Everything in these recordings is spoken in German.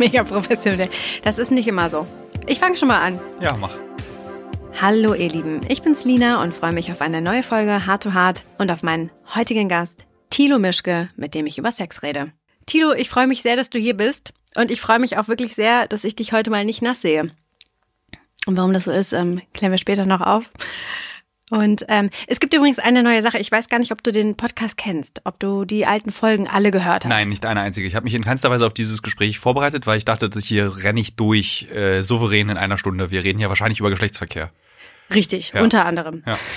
Mega professionell. Das ist nicht immer so. Ich fange schon mal an. Ja, mach. Hallo ihr Lieben, ich bin's Lina und freue mich auf eine neue Folge Hard to Hard und auf meinen heutigen Gast Thilo Mischke, mit dem ich über Sex rede. Thilo, ich freue mich sehr, dass du hier bist und ich freue mich auch wirklich sehr, dass ich dich heute mal nicht nass sehe. Und warum das so ist, ähm, klären wir später noch auf. Und ähm, es gibt übrigens eine neue Sache. Ich weiß gar nicht, ob du den Podcast kennst, ob du die alten Folgen alle gehört hast. Nein, nicht eine einzige. Ich habe mich in keinster Weise auf dieses Gespräch vorbereitet, weil ich dachte, dass hier renne ich durch äh, souverän in einer Stunde. Wir reden ja wahrscheinlich über Geschlechtsverkehr. Richtig, Ja. unter anderem. Ja.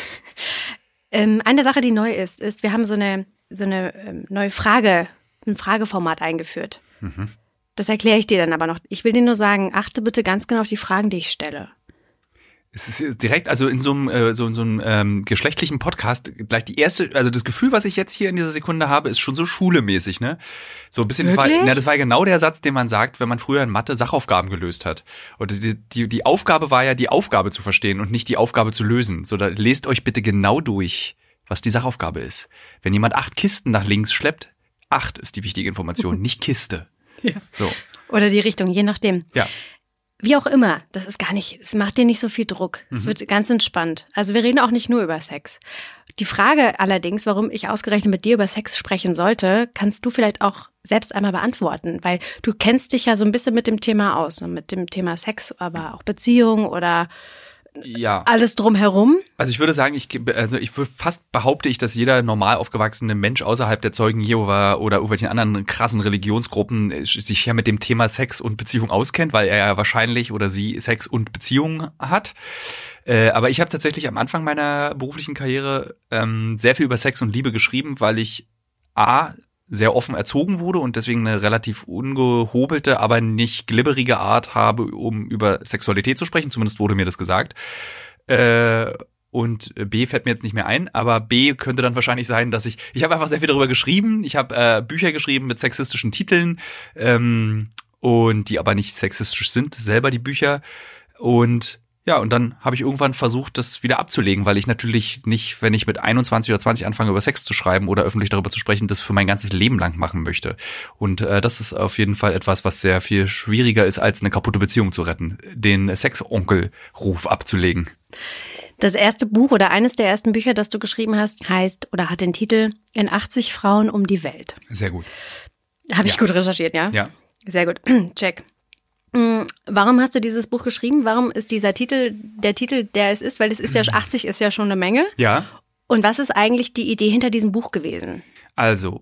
Ähm, eine Sache, die neu ist, ist, wir haben so eine, so eine ähm, neue Frage, ein Frageformat eingeführt. Mhm. Das erkläre ich dir dann aber noch. Ich will dir nur sagen, achte bitte ganz genau auf die Fragen, die ich stelle. Es ist direkt, also in so einem, äh, so, so einem ähm, geschlechtlichen Podcast, gleich die erste, also das Gefühl, was ich jetzt hier in dieser Sekunde habe, ist schon so schulemäßig, ne? So ein bisschen, das war, na, das war genau der Satz, den man sagt, wenn man früher in Mathe Sachaufgaben gelöst hat. Und die, die, die Aufgabe war ja, die Aufgabe zu verstehen und nicht die Aufgabe zu lösen. So, da lest euch bitte genau durch, was die Sachaufgabe ist. Wenn jemand acht Kisten nach links schleppt, acht ist die wichtige Information, nicht Kiste. Ja. So, Oder die Richtung, je nachdem. ja. Wie auch immer, das ist gar nicht, es macht dir nicht so viel Druck. Mhm. Es wird ganz entspannt. Also wir reden auch nicht nur über Sex. Die Frage allerdings, warum ich ausgerechnet mit dir über Sex sprechen sollte, kannst du vielleicht auch selbst einmal beantworten, weil du kennst dich ja so ein bisschen mit dem Thema aus, ne? mit dem Thema Sex, aber auch Beziehung oder Ja. alles drumherum. Also ich würde sagen, ich also ich würde fast behaupte ich, dass jeder normal aufgewachsene Mensch außerhalb der Zeugen Jehova oder irgendwelchen anderen krassen Religionsgruppen äh, sich ja mit dem Thema Sex und Beziehung auskennt, weil er ja wahrscheinlich oder sie Sex und Beziehung hat. Äh, aber ich habe tatsächlich am Anfang meiner beruflichen Karriere ähm, sehr viel über Sex und Liebe geschrieben, weil ich a sehr offen erzogen wurde und deswegen eine relativ ungehobelte, aber nicht glibberige Art habe, um über Sexualität zu sprechen. Zumindest wurde mir das gesagt. Äh, und B fällt mir jetzt nicht mehr ein, aber B könnte dann wahrscheinlich sein, dass ich, ich habe einfach sehr viel darüber geschrieben. Ich habe äh, Bücher geschrieben mit sexistischen Titeln ähm, und die aber nicht sexistisch sind, selber die Bücher. Und ja, und dann habe ich irgendwann versucht, das wieder abzulegen, weil ich natürlich nicht, wenn ich mit 21 oder 20 anfange, über Sex zu schreiben oder öffentlich darüber zu sprechen, das für mein ganzes Leben lang machen möchte. Und äh, das ist auf jeden Fall etwas, was sehr viel schwieriger ist, als eine kaputte Beziehung zu retten, den Sexonkel-Ruf abzulegen. Das erste Buch oder eines der ersten Bücher, das du geschrieben hast, heißt oder hat den Titel In 80 Frauen um die Welt. Sehr gut. Habe ich Ja. gut recherchiert, ja? Ja. Sehr gut. Check. Mm, Warum hast du dieses Buch geschrieben? Warum ist dieser Titel der Titel, der es ist? Weil es ist ja 80 ist ja schon eine Menge. Ja. Und was ist eigentlich die Idee hinter diesem Buch gewesen? Also,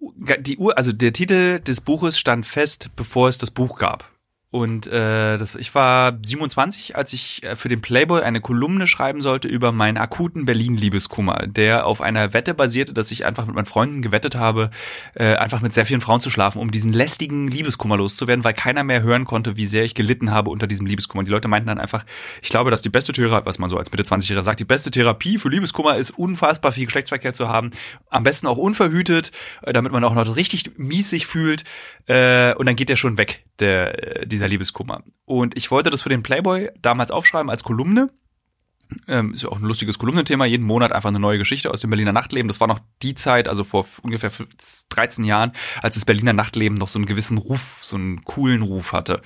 die Ur, also der Titel des Buches stand fest, bevor es das Buch gab. Und äh, das, ich war 27, als ich äh, für den Playboy eine Kolumne schreiben sollte über meinen akuten Berlin-Liebeskummer, der auf einer Wette basierte, dass ich einfach mit meinen Freunden gewettet habe, äh, einfach mit sehr vielen Frauen zu schlafen, um diesen lästigen Liebeskummer loszuwerden, weil keiner mehr hören konnte, wie sehr ich gelitten habe unter diesem Liebeskummer. Die Leute meinten dann einfach, ich glaube, dass die beste Therapie, was man so als Mitte 20-Jähriger sagt, die beste Therapie für Liebeskummer ist, unfassbar viel Geschlechtsverkehr zu haben, am besten auch unverhütet, äh, damit man auch noch richtig mies sich fühlt, äh, und dann geht der schon weg, der, äh, dieser Liebeskummer. Und ich wollte das für den Playboy damals aufschreiben als Kolumne. Ähm, ist ja auch ein lustiges Kolumnenthema, jeden Monat einfach eine neue Geschichte aus dem Berliner Nachtleben. Das war noch die Zeit, also vor ungefähr 15, 13 Jahren, als das Berliner Nachtleben noch so einen gewissen Ruf, so einen coolen Ruf hatte.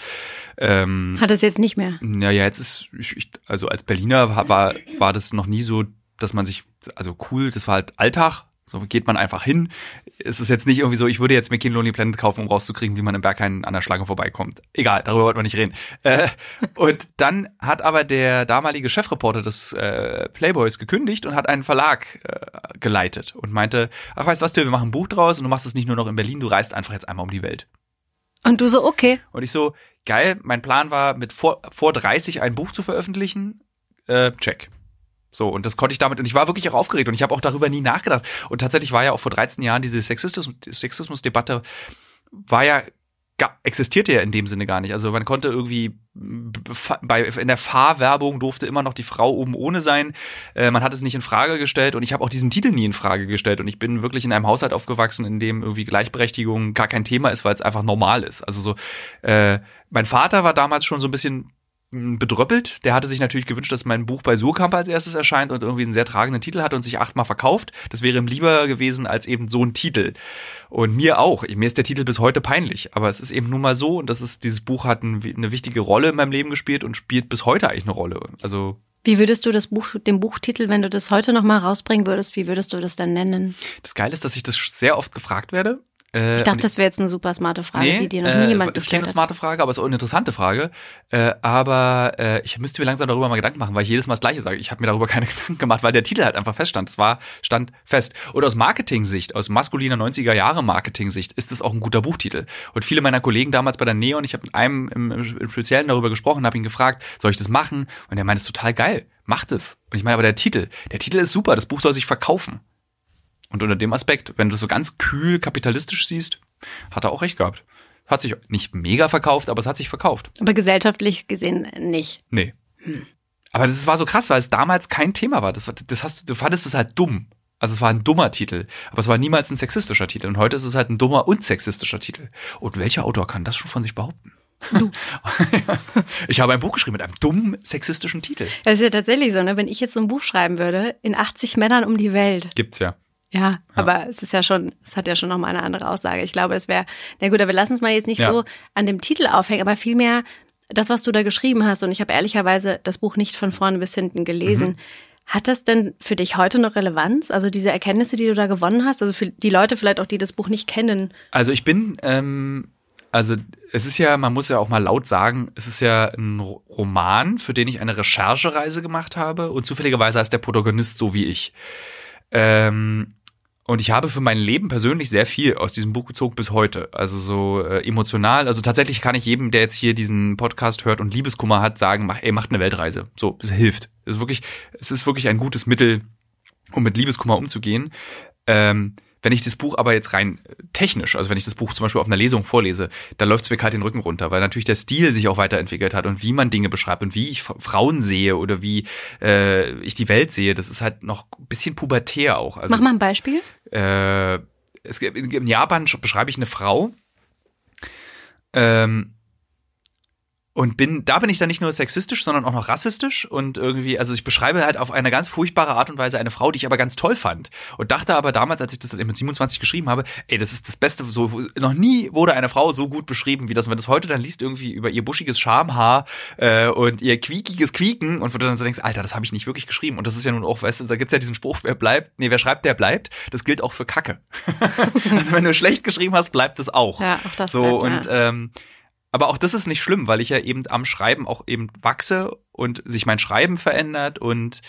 Ähm, Hat es jetzt nicht mehr. naja, jetzt ist, ich- also als Berliner war- war, war das noch nie so, dass man sich, also cool, das war halt Alltag. So geht man einfach hin. Es ist jetzt nicht irgendwie so, ich würde jetzt mir kein Lonely Planet kaufen, um rauszukriegen, wie man im Berghain an der Schlange vorbeikommt. Egal, darüber wollten wir nicht reden. Äh, und dann hat aber der damalige Chefreporter des äh, Playboys gekündigt und hat einen Verlag äh, geleitet und meinte, ach weißt du was, Till, wir machen ein Buch draus und du machst es nicht nur noch in Berlin, du reist einfach jetzt einmal um die Welt. Und du so, okay. Und ich so, geil, mein Plan war, mit vor, vor 30 ein Buch zu veröffentlichen. Äh, check. So, und das konnte ich damit, und ich war wirklich auch aufgeregt und ich habe auch darüber nie nachgedacht. Und tatsächlich war ja auch vor 13 Jahren diese Sexismus- Sexismus-Debatte, war ja, existierte ja in dem Sinne gar nicht. Also man konnte irgendwie, bei, in der Fahrwerbung durfte immer noch die Frau oben ohne sein. Äh, man hat es nicht in Frage gestellt und ich habe auch diesen Titel nie in Frage gestellt. Und ich bin wirklich in einem Haushalt aufgewachsen, in dem irgendwie Gleichberechtigung gar kein Thema ist, weil es einfach normal ist. Also so, äh, mein Vater war damals schon so ein bisschen bedröppelt. Der hatte sich natürlich gewünscht, dass mein Buch bei Surkamp als erstes erscheint und irgendwie einen sehr tragenden Titel hat und sich achtmal verkauft. Das wäre ihm lieber gewesen als eben so ein Titel. Und mir auch. Mir ist der Titel bis heute peinlich. Aber es ist eben nun mal so und das ist, dieses Buch hat eine wichtige Rolle in meinem Leben gespielt und spielt bis heute eigentlich eine Rolle. Also wie würdest du das Buch, den Buchtitel, wenn du das heute nochmal rausbringen würdest, wie würdest du das dann nennen? Das Geile ist, dass ich das sehr oft gefragt werde. Äh, ich dachte, das wäre jetzt eine super smarte Frage, nee, die dir noch nie äh, jemand gestellt hat. Ist keine smarte Frage, aber es ist auch eine interessante Frage. Äh, aber äh, ich müsste mir langsam darüber mal Gedanken machen, weil ich jedes Mal das Gleiche sage. Ich habe mir darüber keine Gedanken gemacht, weil der Titel halt einfach feststand. Es war, stand fest. Und aus Marketing-Sicht, aus maskuliner 90er Jahre Marketing-Sicht, ist es auch ein guter Buchtitel. Und viele meiner Kollegen damals bei der Neon, ich habe mit einem im, im Speziellen darüber gesprochen, habe ihn gefragt, soll ich das machen? Und er meint, es ist total geil. Macht es. Und ich meine aber der Titel, der Titel ist super, das Buch soll sich verkaufen. Und unter dem Aspekt, wenn du so ganz kühl kapitalistisch siehst, hat er auch recht gehabt. Hat sich nicht mega verkauft, aber es hat sich verkauft. Aber gesellschaftlich gesehen nicht. Nee. Hm. Aber das war so krass, weil es damals kein Thema war. Das, das hast, du fandest es halt dumm. Also es war ein dummer Titel, aber es war niemals ein sexistischer Titel. Und heute ist es halt ein dummer und sexistischer Titel. Und welcher Autor kann das schon von sich behaupten? Du. ich habe ein Buch geschrieben mit einem dummen sexistischen Titel. Das ist ja tatsächlich so, ne? Wenn ich jetzt so ein Buch schreiben würde, in 80 Männern um die Welt. Gibt's ja. Ja, ja, aber es ist ja schon, es hat ja schon nochmal eine andere Aussage. Ich glaube, es wäre, na gut, aber wir lassen uns mal jetzt nicht ja. so an dem Titel aufhängen, aber vielmehr das, was du da geschrieben hast, und ich habe ehrlicherweise das Buch nicht von vorne bis hinten gelesen. Mhm. Hat das denn für dich heute noch Relevanz? Also diese Erkenntnisse, die du da gewonnen hast, also für die Leute vielleicht auch, die das Buch nicht kennen? Also ich bin, ähm, also es ist ja, man muss ja auch mal laut sagen, es ist ja ein Roman, für den ich eine Recherchereise gemacht habe und zufälligerweise heißt der Protagonist so wie ich. Ähm, und ich habe für mein Leben persönlich sehr viel aus diesem Buch gezogen bis heute. Also so äh, emotional. Also tatsächlich kann ich jedem, der jetzt hier diesen Podcast hört und Liebeskummer hat, sagen, mach, ey, macht eine Weltreise. So, es hilft. Es ist wirklich, es ist wirklich ein gutes Mittel, um mit Liebeskummer umzugehen. Ähm, wenn ich das Buch aber jetzt rein technisch, also wenn ich das Buch zum Beispiel auf einer Lesung vorlese, da läuft es mir kalt den Rücken runter, weil natürlich der Stil sich auch weiterentwickelt hat und wie man Dinge beschreibt und wie ich Frauen sehe oder wie äh, ich die Welt sehe, das ist halt noch ein bisschen pubertär auch. Also, Mach mal ein Beispiel. Äh, es, in Japan beschreibe ich eine Frau, ähm, und bin, da bin ich dann nicht nur sexistisch, sondern auch noch rassistisch und irgendwie, also ich beschreibe halt auf eine ganz furchtbare Art und Weise eine Frau, die ich aber ganz toll fand. Und dachte aber damals, als ich das dann mit 27 geschrieben habe, ey, das ist das Beste, so, noch nie wurde eine Frau so gut beschrieben, wie das, wenn du das heute dann liest, irgendwie über ihr buschiges Schamhaar äh, und ihr quiekiges Quieken und wo du dann so denkst, Alter, das habe ich nicht wirklich geschrieben. Und das ist ja nun auch, weißt du, da gibt's ja diesen Spruch, wer bleibt, nee, wer schreibt, der bleibt. Das gilt auch für Kacke. also wenn du schlecht geschrieben hast, bleibt es auch. Ja, auch das so, bleibt, und ja. ähm, aber auch das ist nicht schlimm, weil ich ja eben am Schreiben auch eben wachse und sich mein Schreiben verändert und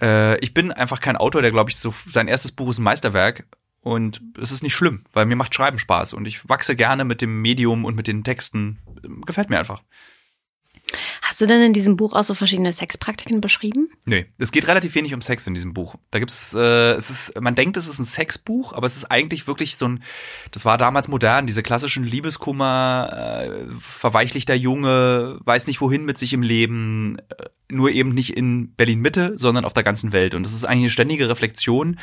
äh, ich bin einfach kein Autor, der glaube ich so sein erstes Buch ist ein Meisterwerk und es ist nicht schlimm, weil mir macht Schreiben Spaß und ich wachse gerne mit dem Medium und mit den Texten. Gefällt mir einfach. Hast du denn in diesem Buch auch so verschiedene Sexpraktiken beschrieben? Nee, es geht relativ wenig um Sex in diesem Buch. Da gibt's, äh, es ist, man denkt, es ist ein Sexbuch, aber es ist eigentlich wirklich so ein, das war damals modern, diese klassischen Liebeskummer, äh, verweichlichter Junge, weiß nicht wohin mit sich im Leben, äh, nur eben nicht in Berlin Mitte, sondern auf der ganzen Welt. Und das ist eigentlich eine ständige Reflexion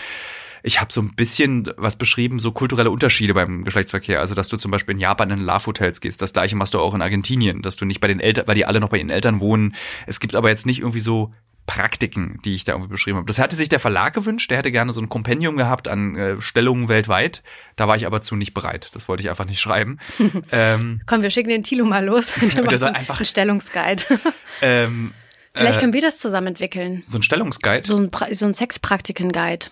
ich habe so ein bisschen was beschrieben, so kulturelle Unterschiede beim Geschlechtsverkehr. Also, dass du zum Beispiel in Japan in Love-Hotels gehst. Das gleiche machst du auch in Argentinien, dass du nicht bei den Eltern, weil die alle noch bei ihren Eltern wohnen. Es gibt aber jetzt nicht irgendwie so Praktiken, die ich da irgendwie beschrieben habe. Das hatte sich der Verlag gewünscht, der hätte gerne so ein Kompendium gehabt an äh, Stellungen weltweit. Da war ich aber zu nicht bereit. Das wollte ich einfach nicht schreiben. ähm, Komm, wir schicken den Tilo mal los. der soll einfach ein Stellungsguide. ähm, Vielleicht äh, können wir das zusammen entwickeln. So ein Stellungsguide? So ein, so ein Sexpraktiken-Guide.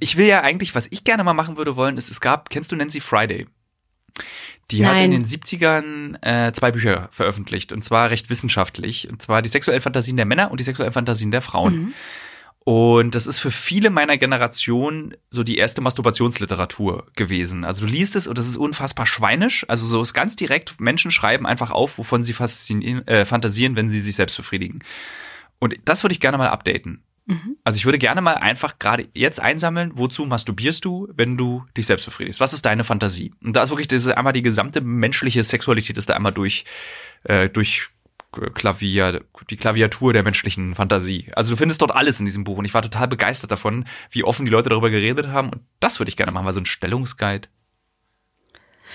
Ich will ja eigentlich, was ich gerne mal machen würde wollen, ist, es gab, kennst du Nancy Friday? Die Nein. hat in den 70ern äh, zwei Bücher veröffentlicht und zwar recht wissenschaftlich. Und zwar die sexuellen Fantasien der Männer und die sexuellen Fantasien der Frauen. Mhm. Und das ist für viele meiner Generation so die erste Masturbationsliteratur gewesen. Also du liest es und das ist unfassbar schweinisch. Also so ist ganz direkt, Menschen schreiben einfach auf, wovon sie äh, fantasieren, wenn sie sich selbst befriedigen. Und das würde ich gerne mal updaten. Mhm. Also ich würde gerne mal einfach gerade jetzt einsammeln, wozu masturbierst du, wenn du dich selbst befriedigst? Was ist deine Fantasie? Und da ist wirklich diese, einmal die gesamte menschliche Sexualität ist da einmal durch, äh, durch Klavier, die Klaviatur der menschlichen Fantasie. Also du findest dort alles in diesem Buch und ich war total begeistert davon, wie offen die Leute darüber geredet haben und das würde ich gerne machen, mal so ein Stellungsguide.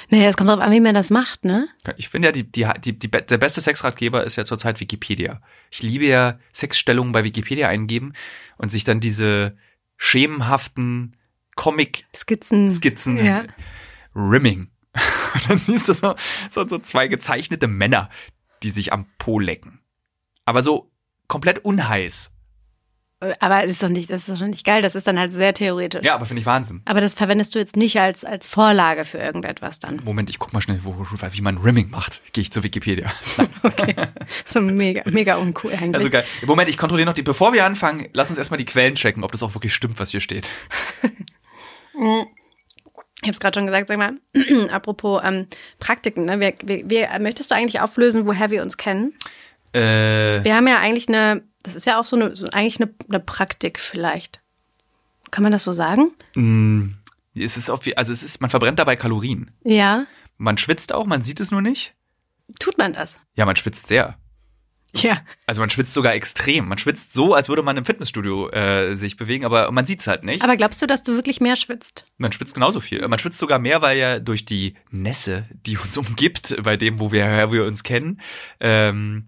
Naja, es kommt drauf an, wie man das macht, ne? Ich finde ja, die, die, die, die, der beste Sexratgeber ist ja zurzeit Wikipedia. Ich liebe ja Sexstellungen bei Wikipedia eingeben und sich dann diese schemenhaften Comic-Skizzen Skizzen, ja. Rimming. Und dann siehst du so, so, so zwei gezeichnete Männer, die sich am Po lecken. Aber so komplett unheiß. Aber das ist doch nicht, das ist doch nicht geil, das ist dann halt sehr theoretisch. Ja, aber finde ich Wahnsinn. Aber das verwendest du jetzt nicht als, als Vorlage für irgendetwas dann. Moment, ich guck mal schnell, wo, wie man Rimming macht. Gehe ich zu Wikipedia. okay. So mega, mega uncool eigentlich. Also geil. Moment, ich kontrolliere noch die, bevor wir anfangen, lass uns erstmal die Quellen checken, ob das auch wirklich stimmt, was hier steht. Ich habe es gerade schon gesagt, sag mal, apropos ähm, Praktiken, ne? Wir, wir, wir, möchtest du eigentlich auflösen, woher wir uns kennen? Äh, wir haben ja eigentlich eine das ist ja auch so eine, so eigentlich eine, eine Praktik vielleicht. Kann man das so sagen? Mm, es ist auf, also es ist, man verbrennt dabei Kalorien. Ja. Man schwitzt auch, man sieht es nur nicht. Tut man das? Ja, man schwitzt sehr. Ja. Also man schwitzt sogar extrem. Man schwitzt so, als würde man im Fitnessstudio äh, sich bewegen, aber man sieht es halt nicht. Aber glaubst du, dass du wirklich mehr schwitzt? Man schwitzt genauso viel. Man schwitzt sogar mehr, weil ja durch die Nässe, die uns umgibt, bei dem, wo wir, wo wir uns kennen, ähm,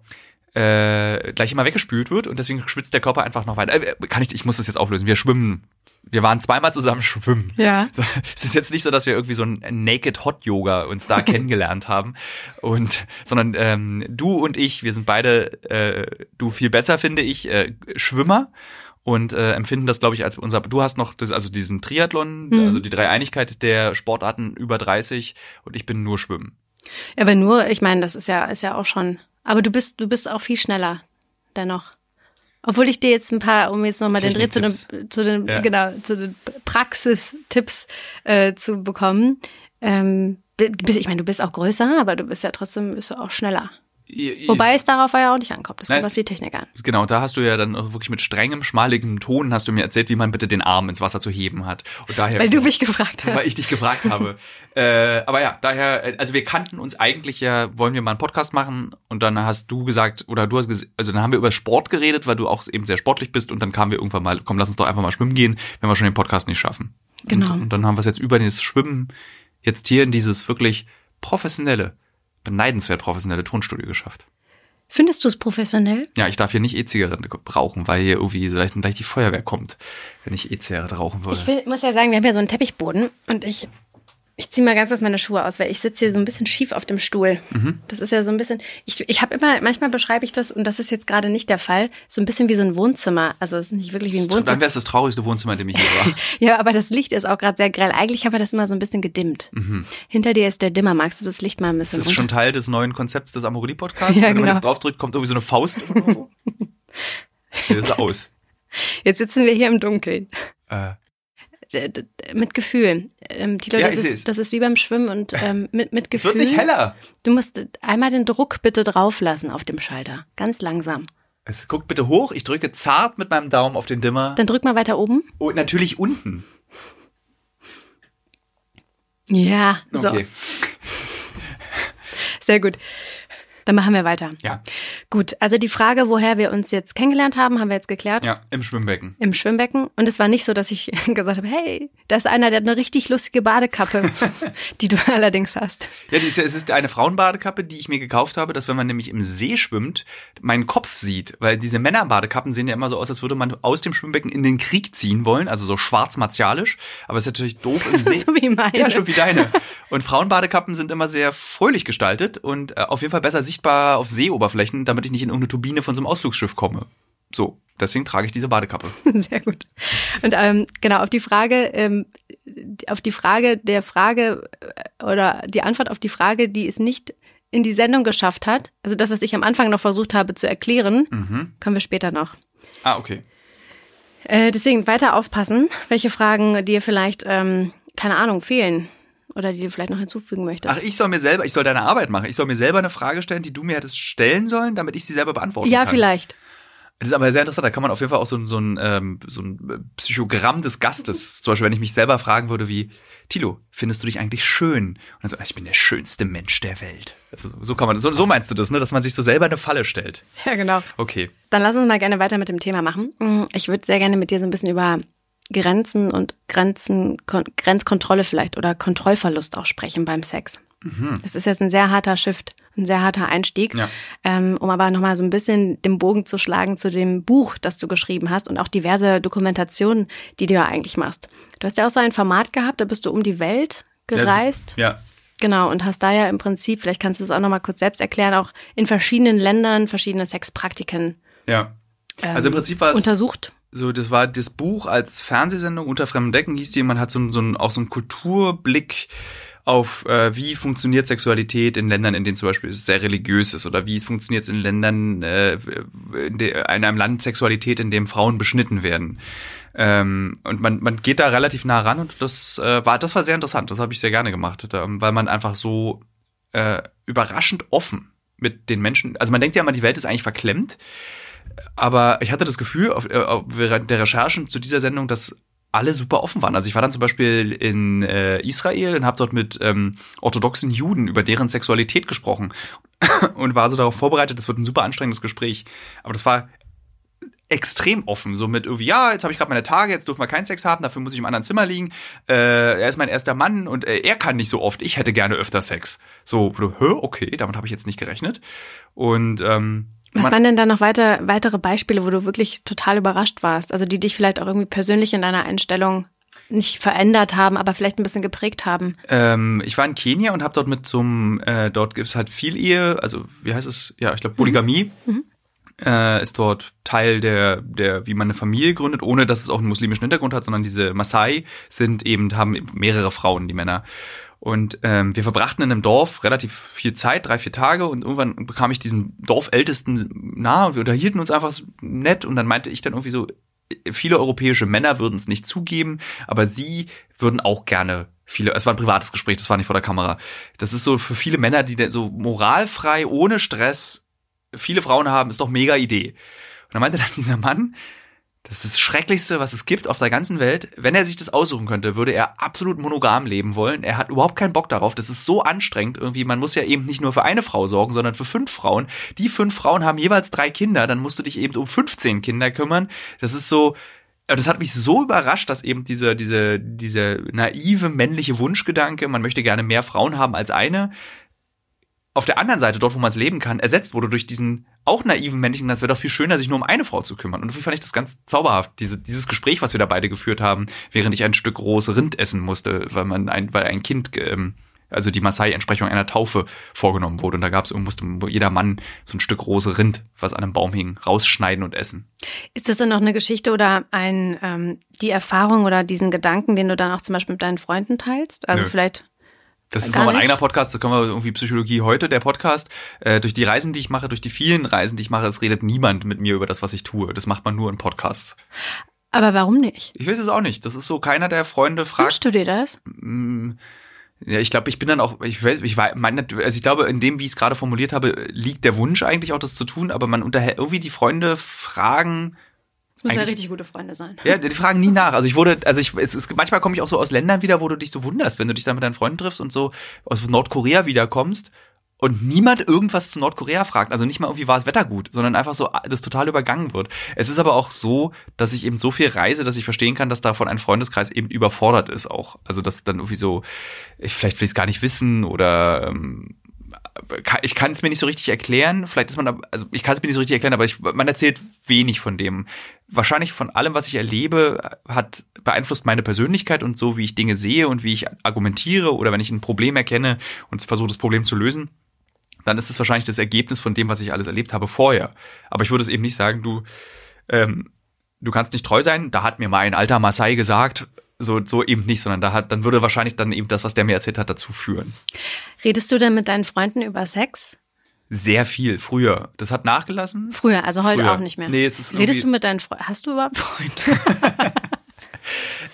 äh, gleich immer weggespült wird und deswegen schwitzt der Körper einfach noch weiter. Äh, kann ich, ich muss das jetzt auflösen. Wir schwimmen. Wir waren zweimal zusammen schwimmen. Ja. Es ist jetzt nicht so, dass wir irgendwie so ein Naked Hot Yoga uns da kennengelernt haben und sondern ähm, du und ich, wir sind beide äh, du viel besser finde ich äh, Schwimmer und äh, empfinden das glaube ich als unser du hast noch das, also diesen Triathlon, mhm. also die Dreieinigkeit der Sportarten über 30 und ich bin nur schwimmen. Ja, aber nur, ich meine, das ist ja ist ja auch schon aber du bist, du bist auch viel schneller dennoch. Obwohl ich dir jetzt ein paar, um jetzt nochmal den Dreh zu den, zu den, ja. genau, zu den Praxistipps äh, zu bekommen. Ähm, ich meine, du bist auch größer, aber du bist ja trotzdem bist du auch schneller. Wobei es darauf ja auch nicht ankommt. Das kommt auf die Technik an. Genau, da hast du ja dann wirklich mit strengem, schmaligem Ton hast du mir erzählt, wie man bitte den Arm ins Wasser zu heben hat. Und daher, weil du mich gefragt hast. Weil ich dich gefragt habe. äh, aber ja, daher, also wir kannten uns eigentlich ja, wollen wir mal einen Podcast machen und dann hast du gesagt, oder du hast gesagt, also dann haben wir über Sport geredet, weil du auch eben sehr sportlich bist und dann kamen wir irgendwann mal, komm, lass uns doch einfach mal schwimmen gehen, wenn wir schon den Podcast nicht schaffen. Genau. Und, und dann haben wir es jetzt über das Schwimmen jetzt hier in dieses wirklich professionelle, beneidenswert professionelle Tonstudio geschafft. Findest du es professionell? Ja, ich darf hier nicht E-Zigaretten rauchen, weil hier irgendwie vielleicht gleich die Feuerwehr kommt, wenn ich E-Zigarette rauchen würde. Ich will, muss ja sagen, wir haben ja so einen Teppichboden und ich ich ziehe mal ganz kurz meine Schuhe aus, weil ich sitze hier so ein bisschen schief auf dem Stuhl. Mhm. Das ist ja so ein bisschen. Ich, ich habe immer, manchmal beschreibe ich das, und das ist jetzt gerade nicht der Fall, so ein bisschen wie so ein Wohnzimmer. Also es ist nicht wirklich wie ein Wohnzimmer. Dann wäre es das traurigste Wohnzimmer, in dem ich hier war. ja, aber das Licht ist auch gerade sehr grell. Eigentlich haben wir das immer so ein bisschen gedimmt. Mhm. Hinter dir ist der Dimmer. Magst du das Licht mal ein bisschen? Das ist runter? schon Teil des neuen Konzepts des Amorelie-Podcasts. Ja, Wenn genau. man jetzt draufdrückt, kommt irgendwie so eine Faust. Hier ist aus. Jetzt sitzen wir hier im Dunkeln. Äh, mit Gefühl. Ähm, Tilo, ja, das, ist, das ist wie beim Schwimmen und ähm, mit, mit Gefühl. Es wird nicht heller. Du musst einmal den Druck bitte drauflassen auf dem Schalter. Ganz langsam. Es guckt bitte hoch. Ich drücke zart mit meinem Daumen auf den Dimmer. Dann drück mal weiter oben. Oh, natürlich unten. Ja, so. Okay. Sehr gut. Dann machen wir weiter. Ja. Gut, also die Frage, woher wir uns jetzt kennengelernt haben, haben wir jetzt geklärt. Ja, im Schwimmbecken. Im Schwimmbecken. Und es war nicht so, dass ich gesagt habe, hey, da ist einer, der hat eine richtig lustige Badekappe, die du allerdings hast. Ja, ist, es ist eine Frauenbadekappe, die ich mir gekauft habe, dass wenn man nämlich im See schwimmt, meinen Kopf sieht. Weil diese Männerbadekappen sehen ja immer so aus, als würde man aus dem Schwimmbecken in den Krieg ziehen wollen, also so schwarz-martialisch. Aber es ist natürlich doof im See. so wie meine. Ja, stimmt wie deine. Und Frauenbadekappen sind immer sehr fröhlich gestaltet und äh, auf jeden Fall besser sichtbar sichtbar auf Seeoberflächen, damit ich nicht in irgendeine Turbine von so einem Ausflugsschiff komme. So, deswegen trage ich diese Badekappe. Sehr gut. Und ähm, genau auf die Frage, ähm, auf die Frage der Frage äh, oder die Antwort auf die Frage, die es nicht in die Sendung geschafft hat, also das, was ich am Anfang noch versucht habe zu erklären, mhm. können wir später noch. Ah, okay. Äh, deswegen weiter aufpassen, welche Fragen dir vielleicht, ähm, keine Ahnung, fehlen oder die du vielleicht noch hinzufügen möchtest. Ach, ich soll mir selber, ich soll deine Arbeit machen. Ich soll mir selber eine Frage stellen, die du mir hättest stellen sollen, damit ich sie selber beantworten ja, kann. Ja, vielleicht. Das ist aber sehr interessant. Da kann man auf jeden Fall auch so, so, ein, ähm, so ein Psychogramm des Gastes. Zum Beispiel, wenn ich mich selber fragen würde, wie, Tilo, findest du dich eigentlich schön? Und dann so, ich bin der schönste Mensch der Welt. Also, so kann man, so, so meinst du das, ne? Dass man sich so selber eine Falle stellt. Ja, genau. Okay. Dann lass uns mal gerne weiter mit dem Thema machen. Ich würde sehr gerne mit dir so ein bisschen über Grenzen und Grenzen, Grenzkontrolle vielleicht oder Kontrollverlust auch sprechen beim Sex. Mhm. Das ist jetzt ein sehr harter Shift, ein sehr harter Einstieg. Ja. Ähm, um aber nochmal so ein bisschen den Bogen zu schlagen zu dem Buch, das du geschrieben hast und auch diverse Dokumentationen, die du ja eigentlich machst. Du hast ja auch so ein Format gehabt, da bist du um die Welt gereist. Ja. ja. Genau, und hast da ja im Prinzip, vielleicht kannst du es auch nochmal kurz selbst erklären, auch in verschiedenen Ländern verschiedene Sexpraktiken. Ja. Also im Prinzip war es untersucht. So, das war das Buch als Fernsehsendung unter fremden Decken hieß die. Man hat so, so ein, auch so einen Kulturblick auf, äh, wie funktioniert Sexualität in Ländern, in denen zum Beispiel es sehr religiös ist oder wie funktioniert es in Ländern, äh, in, de, in einem Land Sexualität, in dem Frauen beschnitten werden. Ähm, und man, man geht da relativ nah ran und das äh, war, das war sehr interessant. Das habe ich sehr gerne gemacht, ähm, weil man einfach so äh, überraschend offen mit den Menschen, also man denkt ja immer, die Welt ist eigentlich verklemmt. Aber ich hatte das Gefühl auf, äh, während der Recherchen zu dieser Sendung, dass alle super offen waren. Also ich war dann zum Beispiel in äh, Israel und habe dort mit ähm, orthodoxen Juden über deren Sexualität gesprochen und war so darauf vorbereitet, das wird ein super anstrengendes Gespräch. Aber das war extrem offen, so mit irgendwie, ja, jetzt habe ich gerade meine Tage, jetzt dürfen wir keinen Sex haben, dafür muss ich im anderen Zimmer liegen. Äh, er ist mein erster Mann und äh, er kann nicht so oft, ich hätte gerne öfter Sex. So, okay, damit habe ich jetzt nicht gerechnet. Und ähm, was waren denn da noch weiter, weitere Beispiele, wo du wirklich total überrascht warst? Also die dich vielleicht auch irgendwie persönlich in deiner Einstellung nicht verändert haben, aber vielleicht ein bisschen geprägt haben? Ähm, ich war in Kenia und habe dort mit so einem, äh, dort gibt es halt viel Ehe, also wie heißt es? Ja, ich glaube Polygamie. Mhm. mhm. Äh, ist dort Teil der, der, wie man eine Familie gründet, ohne dass es auch einen muslimischen Hintergrund hat, sondern diese Maasai sind eben, haben mehrere Frauen, die Männer. Und ähm, wir verbrachten in einem Dorf relativ viel Zeit, drei, vier Tage, und irgendwann bekam ich diesen Dorfältesten nah und wir unterhielten uns einfach nett und dann meinte ich dann irgendwie so, viele europäische Männer würden es nicht zugeben, aber sie würden auch gerne viele, es war ein privates Gespräch, das war nicht vor der Kamera. Das ist so für viele Männer, die so moralfrei, ohne Stress viele Frauen haben, ist doch mega Idee. Und dann meinte dann dieser Mann, das ist das Schrecklichste, was es gibt auf der ganzen Welt. Wenn er sich das aussuchen könnte, würde er absolut monogam leben wollen. Er hat überhaupt keinen Bock darauf. Das ist so anstrengend. Irgendwie, man muss ja eben nicht nur für eine Frau sorgen, sondern für fünf Frauen. Die fünf Frauen haben jeweils drei Kinder. Dann musst du dich eben um 15 Kinder kümmern. Das ist so, das hat mich so überrascht, dass eben diese, diese, diese naive männliche Wunschgedanke, man möchte gerne mehr Frauen haben als eine, auf der anderen Seite, dort wo man es leben kann, ersetzt wurde durch diesen auch naiven männlichen, es wäre doch viel schöner, sich nur um eine Frau zu kümmern. Und dafür fand ich das ganz zauberhaft, diese, dieses Gespräch, was wir da beide geführt haben, während ich ein Stück rohes Rind essen musste, weil man ein, weil ein Kind, ähm, also die Maasai-Entsprechung einer Taufe vorgenommen wurde. Und da gab es, musste jeder Mann so ein Stück rohes Rind, was an einem Baum hing, rausschneiden und essen. Ist das dann noch eine Geschichte oder ein ähm, die Erfahrung oder diesen Gedanken, den du dann auch zum Beispiel mit deinen Freunden teilst? Also Nö. vielleicht das ist nochmal ein eigener Podcast, da können wir irgendwie Psychologie heute, der Podcast. Äh, durch die Reisen, die ich mache, durch die vielen Reisen, die ich mache, es redet niemand mit mir über das, was ich tue. Das macht man nur in Podcasts. Aber warum nicht? Ich weiß es auch nicht. Das ist so, keiner der Freunde fragt. Wünschst du dir das? Mm, ja, ich glaube, ich bin dann auch, ich weiß, ich meine, also ich glaube, in dem, wie ich es gerade formuliert habe, liegt der Wunsch eigentlich auch, das zu tun, aber man unterhält irgendwie die Freunde fragen, müssen ja richtig gute Freunde sein. Ja, die fragen nie nach. Also ich wurde, also ich, es, es, manchmal komme ich auch so aus Ländern wieder, wo du dich so wunderst, wenn du dich dann mit deinen Freunden triffst und so aus Nordkorea wiederkommst und niemand irgendwas zu Nordkorea fragt. Also nicht mal irgendwie war das Wetter gut, sondern einfach so das total übergangen wird. Es ist aber auch so, dass ich eben so viel reise, dass ich verstehen kann, dass davon ein Freundeskreis eben überfordert ist auch. Also dass dann irgendwie so, ich vielleicht will ich es gar nicht wissen oder ähm, ich kann es mir nicht so richtig erklären. Vielleicht ist man, also ich kann es mir nicht so richtig erklären, aber ich, man erzählt wenig von dem. Wahrscheinlich von allem, was ich erlebe, hat beeinflusst meine Persönlichkeit und so, wie ich Dinge sehe und wie ich argumentiere oder wenn ich ein Problem erkenne und versuche, das Problem zu lösen, dann ist es wahrscheinlich das Ergebnis von dem, was ich alles erlebt habe vorher. Aber ich würde es eben nicht sagen, du, ähm, du kannst nicht treu sein. Da hat mir mal ein alter Maasai gesagt, so, so eben nicht, sondern da hat, dann würde wahrscheinlich dann eben das, was der mir erzählt hat, dazu führen. Redest du denn mit deinen Freunden über Sex? Sehr viel, früher. Das hat nachgelassen. Früher, also heute früher. auch nicht mehr. Nee, es ist Redest du mit deinen Freunden? Hast du überhaupt Freunde?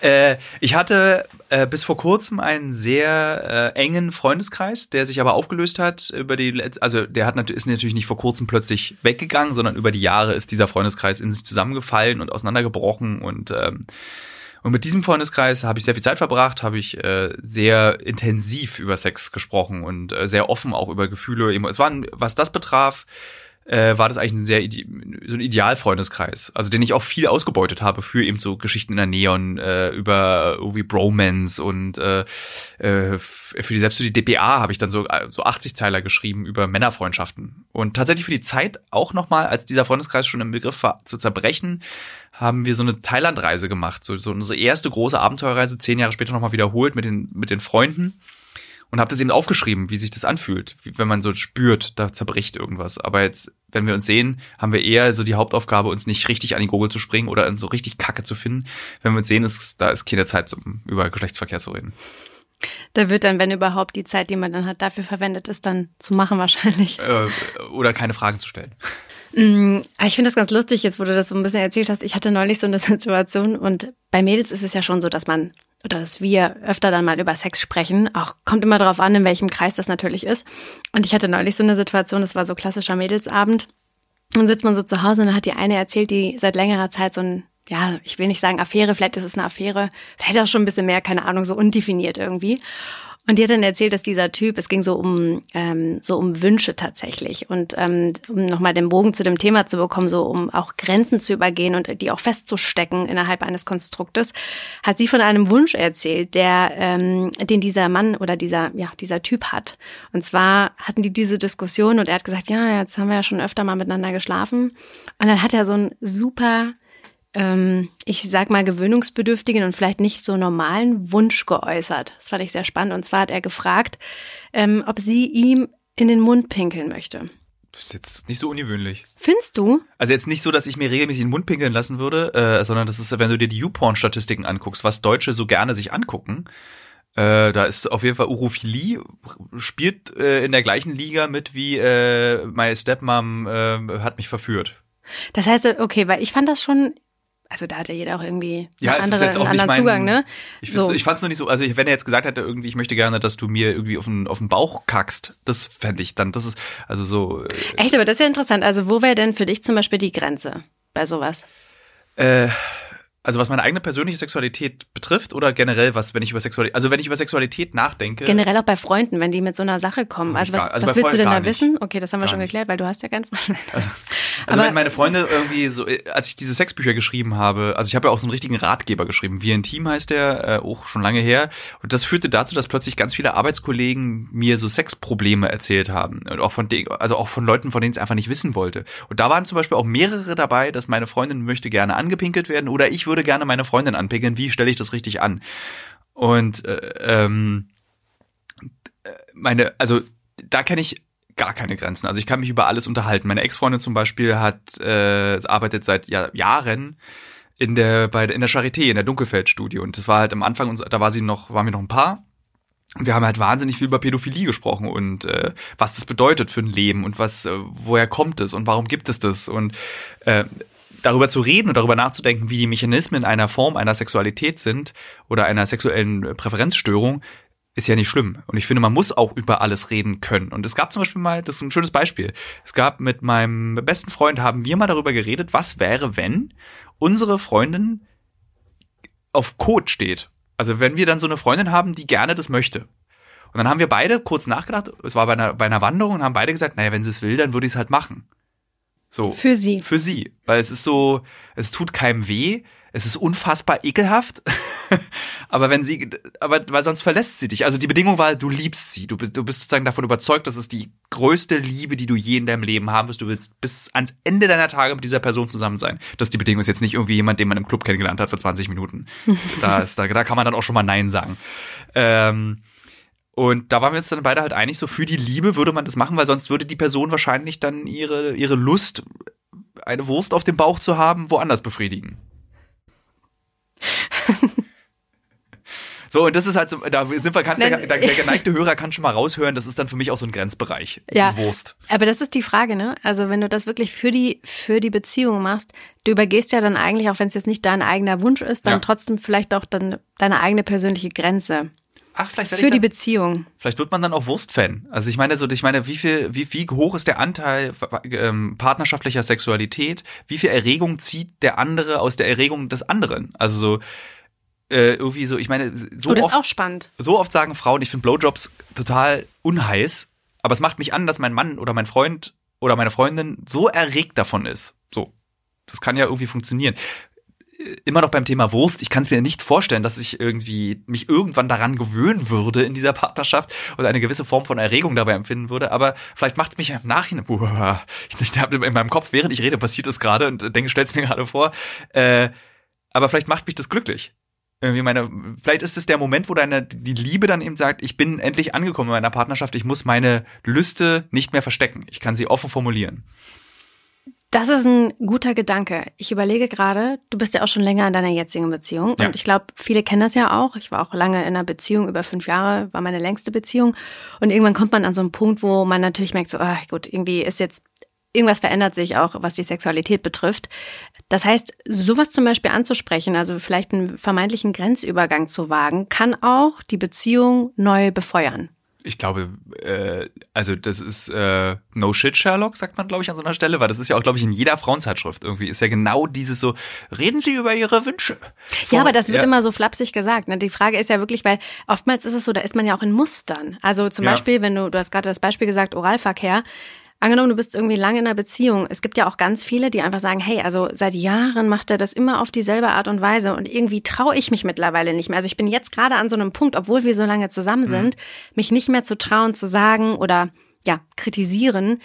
äh, ich hatte äh, bis vor kurzem einen sehr äh, engen Freundeskreis, der sich aber aufgelöst hat über die Letz also der hat ist natürlich nicht vor kurzem plötzlich weggegangen, sondern über die Jahre ist dieser Freundeskreis in sich zusammengefallen und auseinandergebrochen und ähm, und mit diesem Freundeskreis habe ich sehr viel Zeit verbracht, habe ich äh, sehr intensiv über Sex gesprochen und äh, sehr offen auch über Gefühle. Es waren, was das betraf, äh, war das eigentlich ein sehr so ein Idealfreundeskreis, also den ich auch viel ausgebeutet habe für eben so Geschichten in der Neon äh, über irgendwie Bromance und äh, äh, für die selbst für die DPA habe ich dann so äh, so 80 Zeiler geschrieben über Männerfreundschaften und tatsächlich für die Zeit auch noch mal, als dieser Freundeskreis schon im Begriff war zu zerbrechen, haben wir so eine Thailandreise gemacht, so, so unsere erste große Abenteuerreise zehn Jahre später noch mal wiederholt mit den mit den Freunden und habe das eben aufgeschrieben, wie sich das anfühlt, wie, wenn man so spürt, da zerbricht irgendwas. Aber jetzt, wenn wir uns sehen, haben wir eher so die Hauptaufgabe, uns nicht richtig an die Gurgel zu springen oder so richtig Kacke zu finden. Wenn wir uns sehen, ist, da ist keine Zeit, um über Geschlechtsverkehr zu reden. Da wird dann, wenn überhaupt, die Zeit, die man dann hat, dafür verwendet ist, dann zu machen wahrscheinlich. Äh, oder keine Fragen zu stellen. Mm, ich finde das ganz lustig, jetzt wo du das so ein bisschen erzählt hast. Ich hatte neulich so eine Situation und bei Mädels ist es ja schon so, dass man oder dass wir öfter dann mal über Sex sprechen. Auch kommt immer darauf an, in welchem Kreis das natürlich ist. Und ich hatte neulich so eine Situation, das war so klassischer Mädelsabend. Dann sitzt man so zu Hause und dann hat die eine erzählt, die seit längerer Zeit so ein, ja, ich will nicht sagen Affäre, vielleicht ist es eine Affäre, vielleicht auch schon ein bisschen mehr, keine Ahnung, so undefiniert irgendwie. Und die hat dann erzählt, dass dieser Typ, es ging so um ähm, so um Wünsche tatsächlich und ähm, um nochmal den Bogen zu dem Thema zu bekommen, so um auch Grenzen zu übergehen und die auch festzustecken innerhalb eines Konstruktes, hat sie von einem Wunsch erzählt, der ähm, den dieser Mann oder dieser ja dieser Typ hat. Und zwar hatten die diese Diskussion und er hat gesagt, ja, jetzt haben wir ja schon öfter mal miteinander geschlafen. Und dann hat er so ein super ähm, ich sag mal, gewöhnungsbedürftigen und vielleicht nicht so normalen Wunsch geäußert. Das fand ich sehr spannend. Und zwar hat er gefragt, ähm, ob sie ihm in den Mund pinkeln möchte. Das ist jetzt nicht so ungewöhnlich. Findest du? Also jetzt nicht so, dass ich mir regelmäßig in den Mund pinkeln lassen würde, äh, sondern das ist, wenn du dir die YouPorn-Statistiken anguckst, was Deutsche so gerne sich angucken, äh, da ist auf jeden Fall Urophilie, spielt äh, in der gleichen Liga mit wie äh, My Stepmom äh, hat mich verführt. Das heißt, okay, weil ich fand das schon also da hat ja jeder auch irgendwie ja, andere, einen anderen mein, Zugang, ne? Ich, so. ich fand es noch nicht so, also wenn er jetzt gesagt hätte, irgendwie, ich möchte gerne, dass du mir irgendwie auf den, auf den Bauch kackst, das fände ich dann, das ist, also so. Äh, Echt, aber das ist ja interessant. Also wo wäre denn für dich zum Beispiel die Grenze bei sowas? Äh, also was meine eigene persönliche Sexualität betrifft oder generell was, wenn ich über Sexualität, also wenn ich über Sexualität nachdenke. Generell auch bei Freunden, wenn die mit so einer Sache kommen. Also was, also was willst du denn da wissen? Okay, das haben wir gar schon nicht. geklärt, weil du hast ja keinen Freund. Also, also wenn meine Freunde irgendwie so, als ich diese Sexbücher geschrieben habe, also ich habe ja auch so einen richtigen Ratgeber geschrieben, wie ein Team heißt der, äh, auch schon lange her. Und das führte dazu, dass plötzlich ganz viele Arbeitskollegen mir so Sexprobleme erzählt haben. Und auch von denen, also auch von Leuten, von denen ich es einfach nicht wissen wollte. Und da waren zum Beispiel auch mehrere dabei, dass meine Freundin möchte gerne angepinkelt werden oder ich würde würde gerne meine Freundin anpickeln, wie stelle ich das richtig an? Und äh, ähm, meine, also da kenne ich gar keine Grenzen. Also ich kann mich über alles unterhalten. Meine Ex-Freundin zum Beispiel hat äh, arbeitet seit Jahr, Jahren in der bei in der Charité in der Dunkelfeld-Studie und das war halt am Anfang da war sie noch waren wir noch ein Paar und wir haben halt wahnsinnig viel über Pädophilie gesprochen und äh, was das bedeutet für ein Leben und was äh, woher kommt es und warum gibt es das und äh, darüber zu reden und darüber nachzudenken, wie die Mechanismen einer Form einer Sexualität sind oder einer sexuellen Präferenzstörung, ist ja nicht schlimm. Und ich finde, man muss auch über alles reden können. Und es gab zum Beispiel mal, das ist ein schönes Beispiel. Es gab mit meinem besten Freund, haben wir mal darüber geredet, was wäre, wenn unsere Freundin auf Code steht. Also wenn wir dann so eine Freundin haben, die gerne das möchte. Und dann haben wir beide kurz nachgedacht, es war bei einer, bei einer Wanderung und haben beide gesagt, naja, wenn sie es will, dann würde ich es halt machen. So. Für sie. Für sie. Weil es ist so, es tut keinem weh, es ist unfassbar ekelhaft. aber wenn sie, aber weil sonst verlässt sie dich. Also die Bedingung war, du liebst sie. Du, du bist sozusagen davon überzeugt, dass es die größte Liebe, die du je in deinem Leben haben wirst. Du willst bis ans Ende deiner Tage mit dieser Person zusammen sein. Das ist die Bedingung. Ist jetzt nicht irgendwie jemand, den man im Club kennengelernt hat für 20 Minuten. da, ist, da, da kann man dann auch schon mal Nein sagen. Ähm, und da waren wir uns dann beide halt einig, so für die Liebe würde man das machen, weil sonst würde die Person wahrscheinlich dann ihre, ihre Lust, eine Wurst auf dem Bauch zu haben, woanders befriedigen. So, und das ist halt so, da sind wir, kannst Nein, der, der, geneigte Hörer kann schon mal raushören, das ist dann für mich auch so ein Grenzbereich. Ja. Wurst. Aber das ist die Frage, ne? Also, wenn du das wirklich für die, für die Beziehung machst, du übergehst ja dann eigentlich, auch wenn es jetzt nicht dein eigener Wunsch ist, dann ja. trotzdem vielleicht auch dann deine eigene persönliche Grenze. Ach, vielleicht für die Beziehung. Vielleicht wird man dann auch Wurstfan. Also ich meine so, ich meine, wie viel, wie, wie hoch ist der Anteil ähm, partnerschaftlicher Sexualität? Wie viel Erregung zieht der andere aus der Erregung des anderen? Also so äh, irgendwie so, ich meine, so oh, das oft, ist auch spannend. So oft sagen Frauen, ich finde Blowjobs total unheiß, aber es macht mich an, dass mein Mann oder mein Freund oder meine Freundin so erregt davon ist. So. Das kann ja irgendwie funktionieren immer noch beim Thema Wurst. Ich kann es mir nicht vorstellen, dass ich irgendwie mich irgendwann daran gewöhnen würde in dieser Partnerschaft und eine gewisse Form von Erregung dabei empfinden würde. Aber vielleicht macht es mich im Nachhinein, boah, ich habe in meinem Kopf, während ich rede, passiert es gerade und denke, stell's mir gerade vor. Äh, aber vielleicht macht mich das glücklich. Irgendwie meine, vielleicht ist es der Moment, wo deine die Liebe dann eben sagt, ich bin endlich angekommen in meiner Partnerschaft, ich muss meine Lüste nicht mehr verstecken. Ich kann sie offen formulieren. Das ist ein guter Gedanke. Ich überlege gerade, du bist ja auch schon länger in deiner jetzigen Beziehung. Ja. Und ich glaube, viele kennen das ja auch. Ich war auch lange in einer Beziehung, über fünf Jahre war meine längste Beziehung. Und irgendwann kommt man an so einen Punkt, wo man natürlich merkt, so, ah, gut, irgendwie ist jetzt, irgendwas verändert sich auch, was die Sexualität betrifft. Das heißt, sowas zum Beispiel anzusprechen, also vielleicht einen vermeintlichen Grenzübergang zu wagen, kann auch die Beziehung neu befeuern ich glaube, äh, also das ist äh, No Shit Sherlock, sagt man, glaube ich, an so einer Stelle, weil das ist ja auch, glaube ich, in jeder Frauenzeitschrift irgendwie, ist ja genau dieses so, reden Sie über Ihre Wünsche. Vor, ja, aber das wird ja. immer so flapsig gesagt. Ne? Die Frage ist ja wirklich, weil oftmals ist es so, da ist man ja auch in Mustern. Also zum ja. Beispiel, wenn du, du hast gerade das Beispiel gesagt, Oralverkehr, Angenommen, du bist irgendwie lange in einer Beziehung. Es gibt ja auch ganz viele, die einfach sagen, hey, also seit Jahren macht er das immer auf dieselbe Art und Weise und irgendwie traue ich mich mittlerweile nicht mehr. Also ich bin jetzt gerade an so einem Punkt, obwohl wir so lange zusammen mhm. sind, mhm. mich nicht mehr zu trauen, zu sagen oder ja, kritisieren,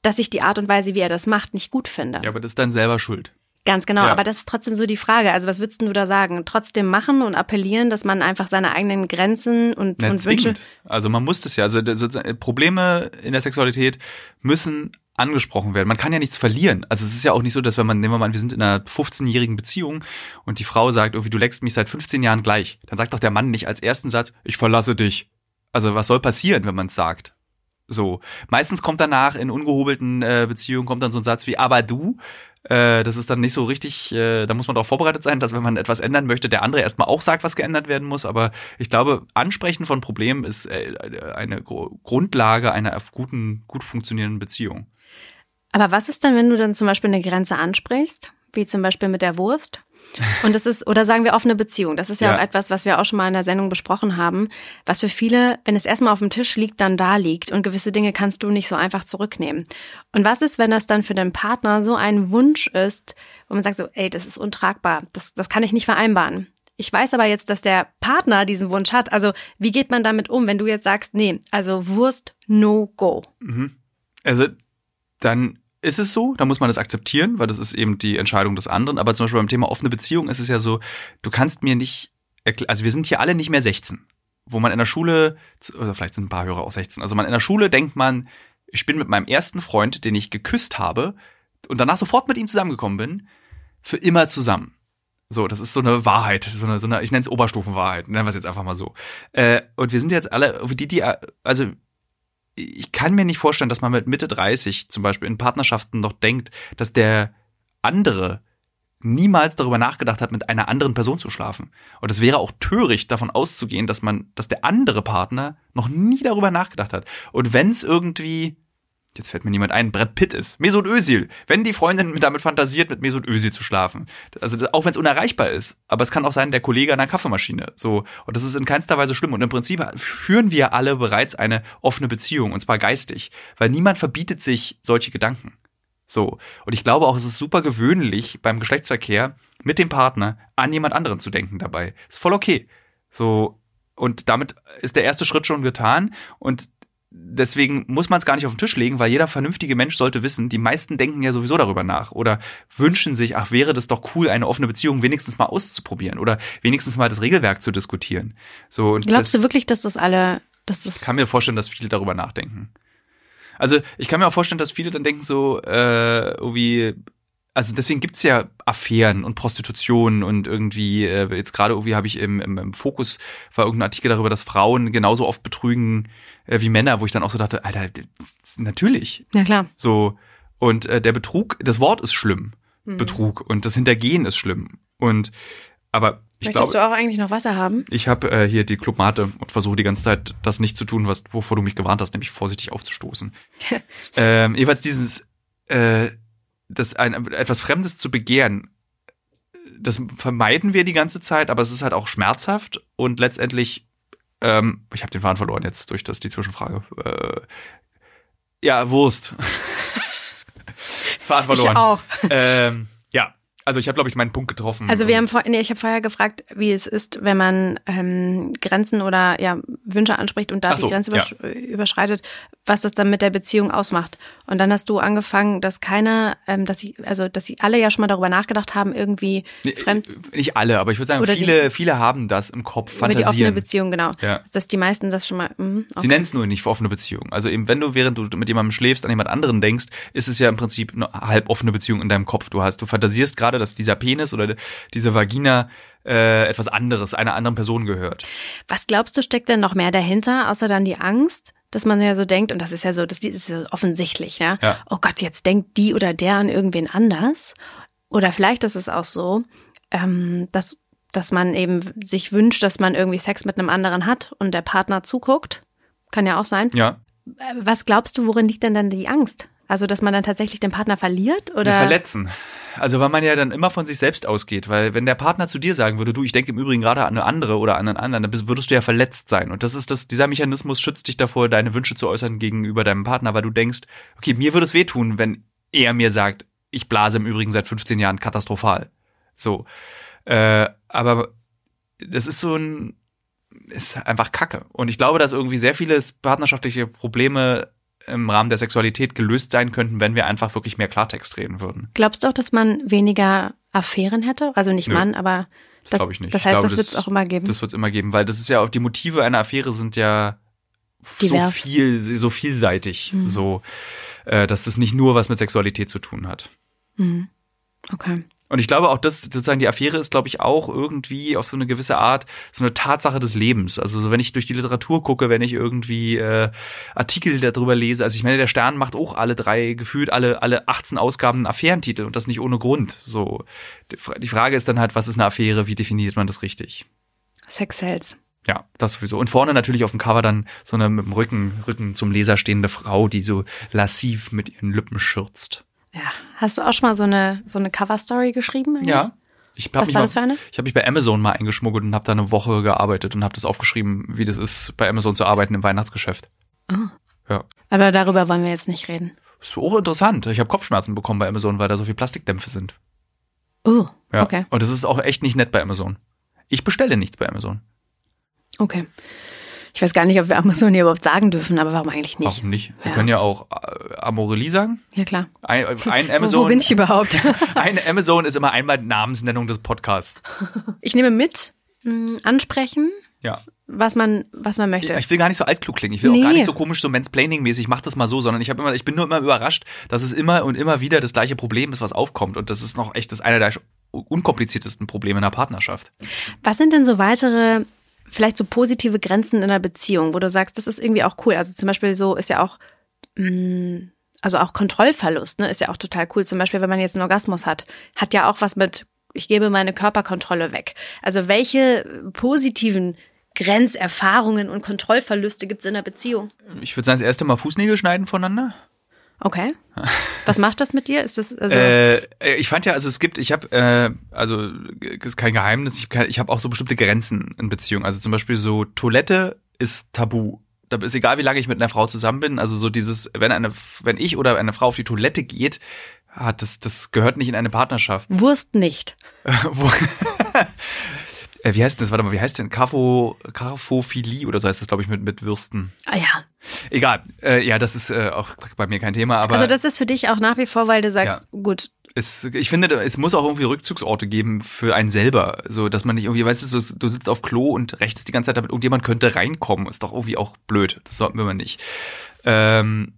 dass ich die Art und Weise, wie er das macht, nicht gut finde. Ja, aber das ist dann selber schuld. Ganz genau, ja. aber das ist trotzdem so die Frage. Also was würdest du da sagen? Trotzdem machen und appellieren, dass man einfach seine eigenen Grenzen und, Na, und Wünsche. Also man muss das ja. Also Probleme in der Sexualität müssen angesprochen werden. Man kann ja nichts verlieren. Also es ist ja auch nicht so, dass wenn man, nehmen wir mal an, wir sind in einer 15-jährigen Beziehung und die Frau sagt, irgendwie, du leckst mich seit 15 Jahren gleich. Dann sagt doch der Mann nicht als ersten Satz, ich verlasse dich. Also was soll passieren, wenn man es sagt? So. Meistens kommt danach in ungehobelten äh, Beziehungen kommt dann so ein Satz wie, aber du, äh, das ist dann nicht so richtig, äh, da muss man darauf vorbereitet sein, dass wenn man etwas ändern möchte, der andere erstmal auch sagt, was geändert werden muss. Aber ich glaube, Ansprechen von Problemen ist äh, eine Grundlage einer guten, gut funktionierenden Beziehung. Aber was ist denn, wenn du dann zum Beispiel eine Grenze ansprichst, wie zum Beispiel mit der Wurst? Und das ist, oder sagen wir offene Beziehung. Das ist ja, ja, auch etwas, was wir auch schon mal in der Sendung besprochen haben, was für viele, wenn es erstmal auf dem Tisch liegt, dann da liegt und gewisse Dinge kannst du nicht so einfach zurücknehmen. Und was ist, wenn das dann für den Partner so ein Wunsch ist, wo man sagt so, ey, das ist untragbar, das, das kann ich nicht vereinbaren. Ich weiß aber jetzt, dass der Partner diesen Wunsch hat. Also, wie geht man damit um, wenn du jetzt sagst, nee, also Wurst, no go? Mhm. Also, dann ist es so, da muss man das akzeptieren, weil das ist eben die Entscheidung des anderen. Aber zum Beispiel beim Thema offene Beziehung ist es ja so, du kannst mir nicht, also wir sind hier alle nicht mehr 16, wo man in der Schule, oder vielleicht sind ein paar Hörer auch 16, also man in der Schule denkt man, ich bin mit meinem ersten Freund, den ich geküsst habe und danach sofort mit ihm zusammengekommen bin, für immer zusammen. So, das ist so eine Wahrheit, so eine, so eine ich nenne es Oberstufenwahrheit, nennen wir es jetzt einfach mal so. Äh, und wir sind jetzt alle, die, die, also ich kann mir nicht vorstellen, dass man mit Mitte 30 zum Beispiel in Partnerschaften noch denkt, dass der andere niemals darüber nachgedacht hat, mit einer anderen Person zu schlafen. Und es wäre auch töricht, davon auszugehen, dass man, dass der andere Partner noch nie darüber nachgedacht hat. Und wenn es irgendwie jetzt fällt mir niemand ein, Brett Pitt ist. Mesut Özil. Wenn die Freundin damit fantasiert, mit Mesut Özil zu schlafen. Also auch wenn es unerreichbar ist. Aber es kann auch sein, der Kollege an der Kaffeemaschine. So. Und das ist in keinster Weise schlimm. Und im Prinzip führen wir alle bereits eine offene Beziehung. Und zwar geistig. Weil niemand verbietet sich solche Gedanken. So. Und ich glaube auch, es ist super gewöhnlich beim Geschlechtsverkehr mit dem Partner an jemand anderen zu denken dabei. Ist voll okay. So. Und damit ist der erste Schritt schon getan. Und deswegen muss man es gar nicht auf den Tisch legen, weil jeder vernünftige Mensch sollte wissen, die meisten denken ja sowieso darüber nach oder wünschen sich, ach, wäre das doch cool, eine offene Beziehung wenigstens mal auszuprobieren oder wenigstens mal das Regelwerk zu diskutieren. So, und Glaubst das, du wirklich, dass das alle, dass das. Ich kann mir vorstellen, dass viele darüber nachdenken. Also ich kann mir auch vorstellen, dass viele dann denken so, äh, irgendwie, also deswegen gibt's ja Affären und Prostitution und irgendwie, äh, jetzt gerade irgendwie habe ich im, im, im Fokus war irgendein Artikel darüber, dass Frauen genauso oft betrügen äh, wie Männer, wo ich dann auch so dachte, Alter, natürlich. Ja, klar. So, und äh, der Betrug, das Wort ist schlimm, mhm. Betrug, und das Hintergehen ist schlimm. Und aber ich Möchtest glaube, du auch eigentlich noch Wasser haben? Ich habe äh, hier die Clubmate und versuche die ganze Zeit das nicht zu tun, was wovor du mich gewarnt hast, nämlich vorsichtig aufzustoßen. ähm, jeweils dieses äh, das ein, etwas Fremdes zu begehren, das vermeiden wir die ganze Zeit, aber es ist halt auch schmerzhaft und letztendlich, ähm, ich habe den Faden verloren jetzt durch das die Zwischenfrage. Äh, ja, Wurst. Faden verloren. Ich auch. Ähm, ja, also ich habe, glaube ich, meinen Punkt getroffen. Also wir haben vor, nee, ich habe vorher gefragt, wie es ist, wenn man ähm, Grenzen oder ja Wünsche anspricht und da Ach die so, Grenze ja. übersch überschreitet, was das dann mit der Beziehung ausmacht. Und dann hast du angefangen, dass keiner, ähm, dass sie, also dass sie alle ja schon mal darüber nachgedacht haben, irgendwie Nee, fremd Nicht alle, aber ich würde sagen, Oder die- viele, viele haben das im Kopf, über die offene fantasieren. Beziehung, genau. Ja. Dass die meisten das schon mal. Mh, Sie nennen es nur nicht für offene Beziehung. Also eben, wenn du während du mit jemandem schläfst, an jemand anderen denkst, ist es ja im Prinzip eine halb offene Beziehung in deinem Kopf. Du hast, du fantasierst gerade, dass dieser Penis oder diese Vagina äh, etwas anderes, einer anderen Person gehört. Was glaubst du, steckt denn noch mehr dahinter, außer dann die Angst, dass man ja so denkt, und das ist ja so, das ist ja offensichtlich, ja? Ja. Oh Gott, jetzt denkt die oder der an irgendwen anders. Oder vielleicht ist es auch so, ähm, dass, dass man eben sich wünscht, dass man irgendwie Sex mit einem anderen hat und der Partner zuguckt. Kann ja auch sein. Ja. Äh, Was glaubst du, worin liegt denn dann die Angst? Also, dass man dann tatsächlich den Partner verliert? Oder? Verletzen. Also weil man ja dann immer von sich selbst ausgeht, weil wenn der Partner zu dir sagen würde, du, ich denke im Übrigen gerade an eine andere oder an einen anderen, dann würdest du ja verletzt sein. Und das ist das, dieser Mechanismus schützt dich davor, deine Wünsche zu äußern gegenüber deinem Partner, weil du denkst, okay, mir würde es wehtun, wenn er mir sagt, ich blase im Übrigen seit 15 Jahren katastrophal. So. Äh, aber das ist so ein, ist einfach Kacke. Und ich glaube, dass irgendwie sehr viele partnerschaftliche Probleme im Rahmen der Sexualität gelöst sein könnten, wenn wir einfach wirklich mehr Klartext reden würden. Glaubst du auch, dass man weniger Affären hätte? Also nicht Nö, Mann, aber Das, glaube ich nicht. Das heißt, glaube, das wird es auch immer geben. Das wird es immer geben, weil das ist ja auch die Motive einer Affäre sind ja so Divers. viel, so vielseitig, Mhm. so, äh, dass das nicht nur was mit Sexualität zu tun hat. Mhm. Okay. Und ich glaube auch, das sozusagen die Affäre ist, glaube ich, auch irgendwie auf so eine gewisse Art so eine Tatsache des Lebens. Also so, wenn ich durch die Literatur gucke, wenn ich irgendwie äh, Artikel darüber lese, also ich meine, der Stern macht auch alle drei, gefühlt alle, alle 18 Ausgaben einen Affärentitel und das nicht ohne Grund. So, die Frage ist dann halt, was ist eine Affäre, wie definiert man das richtig? Sex sells. Ja, das sowieso. Und vorne natürlich auf dem Cover dann so eine mit dem Rücken, Rücken zum Leser stehende Frau, die so lassiv mit ihren Lippen schürzt. Ja. Hast du auch schon mal so eine, so eine Cover-Story geschrieben? eigentlich? Ja. Ich hab Was war mal, das für eine? Ich habe mich bei Amazon mal eingeschmuggelt und habe da eine Woche gearbeitet und habe das aufgeschrieben, wie das ist, bei Amazon zu arbeiten im Weihnachtsgeschäft. Aber darüber wollen wir jetzt nicht reden. Ist auch interessant. Ich habe Kopfschmerzen bekommen bei Amazon, weil da so viel Plastikdämpfe sind. Oh, Ja. okay. Und das ist auch echt nicht nett bei Amazon. Ich bestelle nichts bei Amazon. Okay. Ich weiß gar nicht, ob wir Amazon hier überhaupt sagen dürfen, aber warum eigentlich nicht? Warum nicht? Wir Ja. können ja auch äh, Amorelie sagen. Ja, klar. Ein, ein Wo, Amazon. wo bin ich überhaupt? ein Amazon ist immer einmal Namensnennung des Podcasts. ich nehme mit, mh, ansprechen, Ja. was man, was man möchte. ich will gar nicht so altklug klingen. Ich will Nee. auch gar nicht so komisch, so Mansplaining-mäßig, mach das mal so, sondern ich habe immer, ich bin nur immer überrascht, dass es immer und immer wieder das gleiche Problem ist, was aufkommt. Und das ist noch echt das einer der unkompliziertesten Probleme in einer Partnerschaft. Was sind denn so weitere, vielleicht so positive Grenzen in einer Beziehung, wo du sagst, das ist irgendwie auch cool? Also zum Beispiel so ist ja auch, mh, also auch Kontrollverlust, ne, ist ja auch total cool. Zum Beispiel, wenn man jetzt einen Orgasmus hat, hat ja auch was mit, ich gebe meine Körperkontrolle weg. Also welche positiven Grenzerfahrungen und Kontrollverluste gibt es in einer Beziehung? Ich würde sagen, das erste Mal Fußnägel schneiden voneinander. Okay. Was macht das mit dir? Ist das also Äh, äh, ich fand ja, also es gibt, ich habe, äh, also ist kein Geheimnis, ich, kann- ich habe auch so bestimmte Grenzen in Beziehungen. Also zum Beispiel so Toilette ist tabu. Da ist egal, wie lange ich mit einer Frau zusammen bin. Also so dieses, wenn eine, wenn ich oder eine Frau auf die Toilette geht, hat das, das gehört nicht in eine Partnerschaft. Wurst nicht? Äh, wie heißt denn das? Warte mal, wie heißt denn? Carfophilie oder so heißt das, glaube ich, mit, mit Würsten. Ah ja. Egal. Äh, ja, das ist äh, auch bei mir kein Thema, aber Also das ist für dich auch nach wie vor, weil du sagst, gut, es, ich finde, es muss auch irgendwie Rückzugsorte geben für einen selber. So, dass man nicht irgendwie, weißt du, so, du sitzt auf Klo und rechtest die ganze Zeit damit, irgendjemand könnte reinkommen. Ist doch irgendwie auch blöd. Das sollten wir mal nicht. Ähm,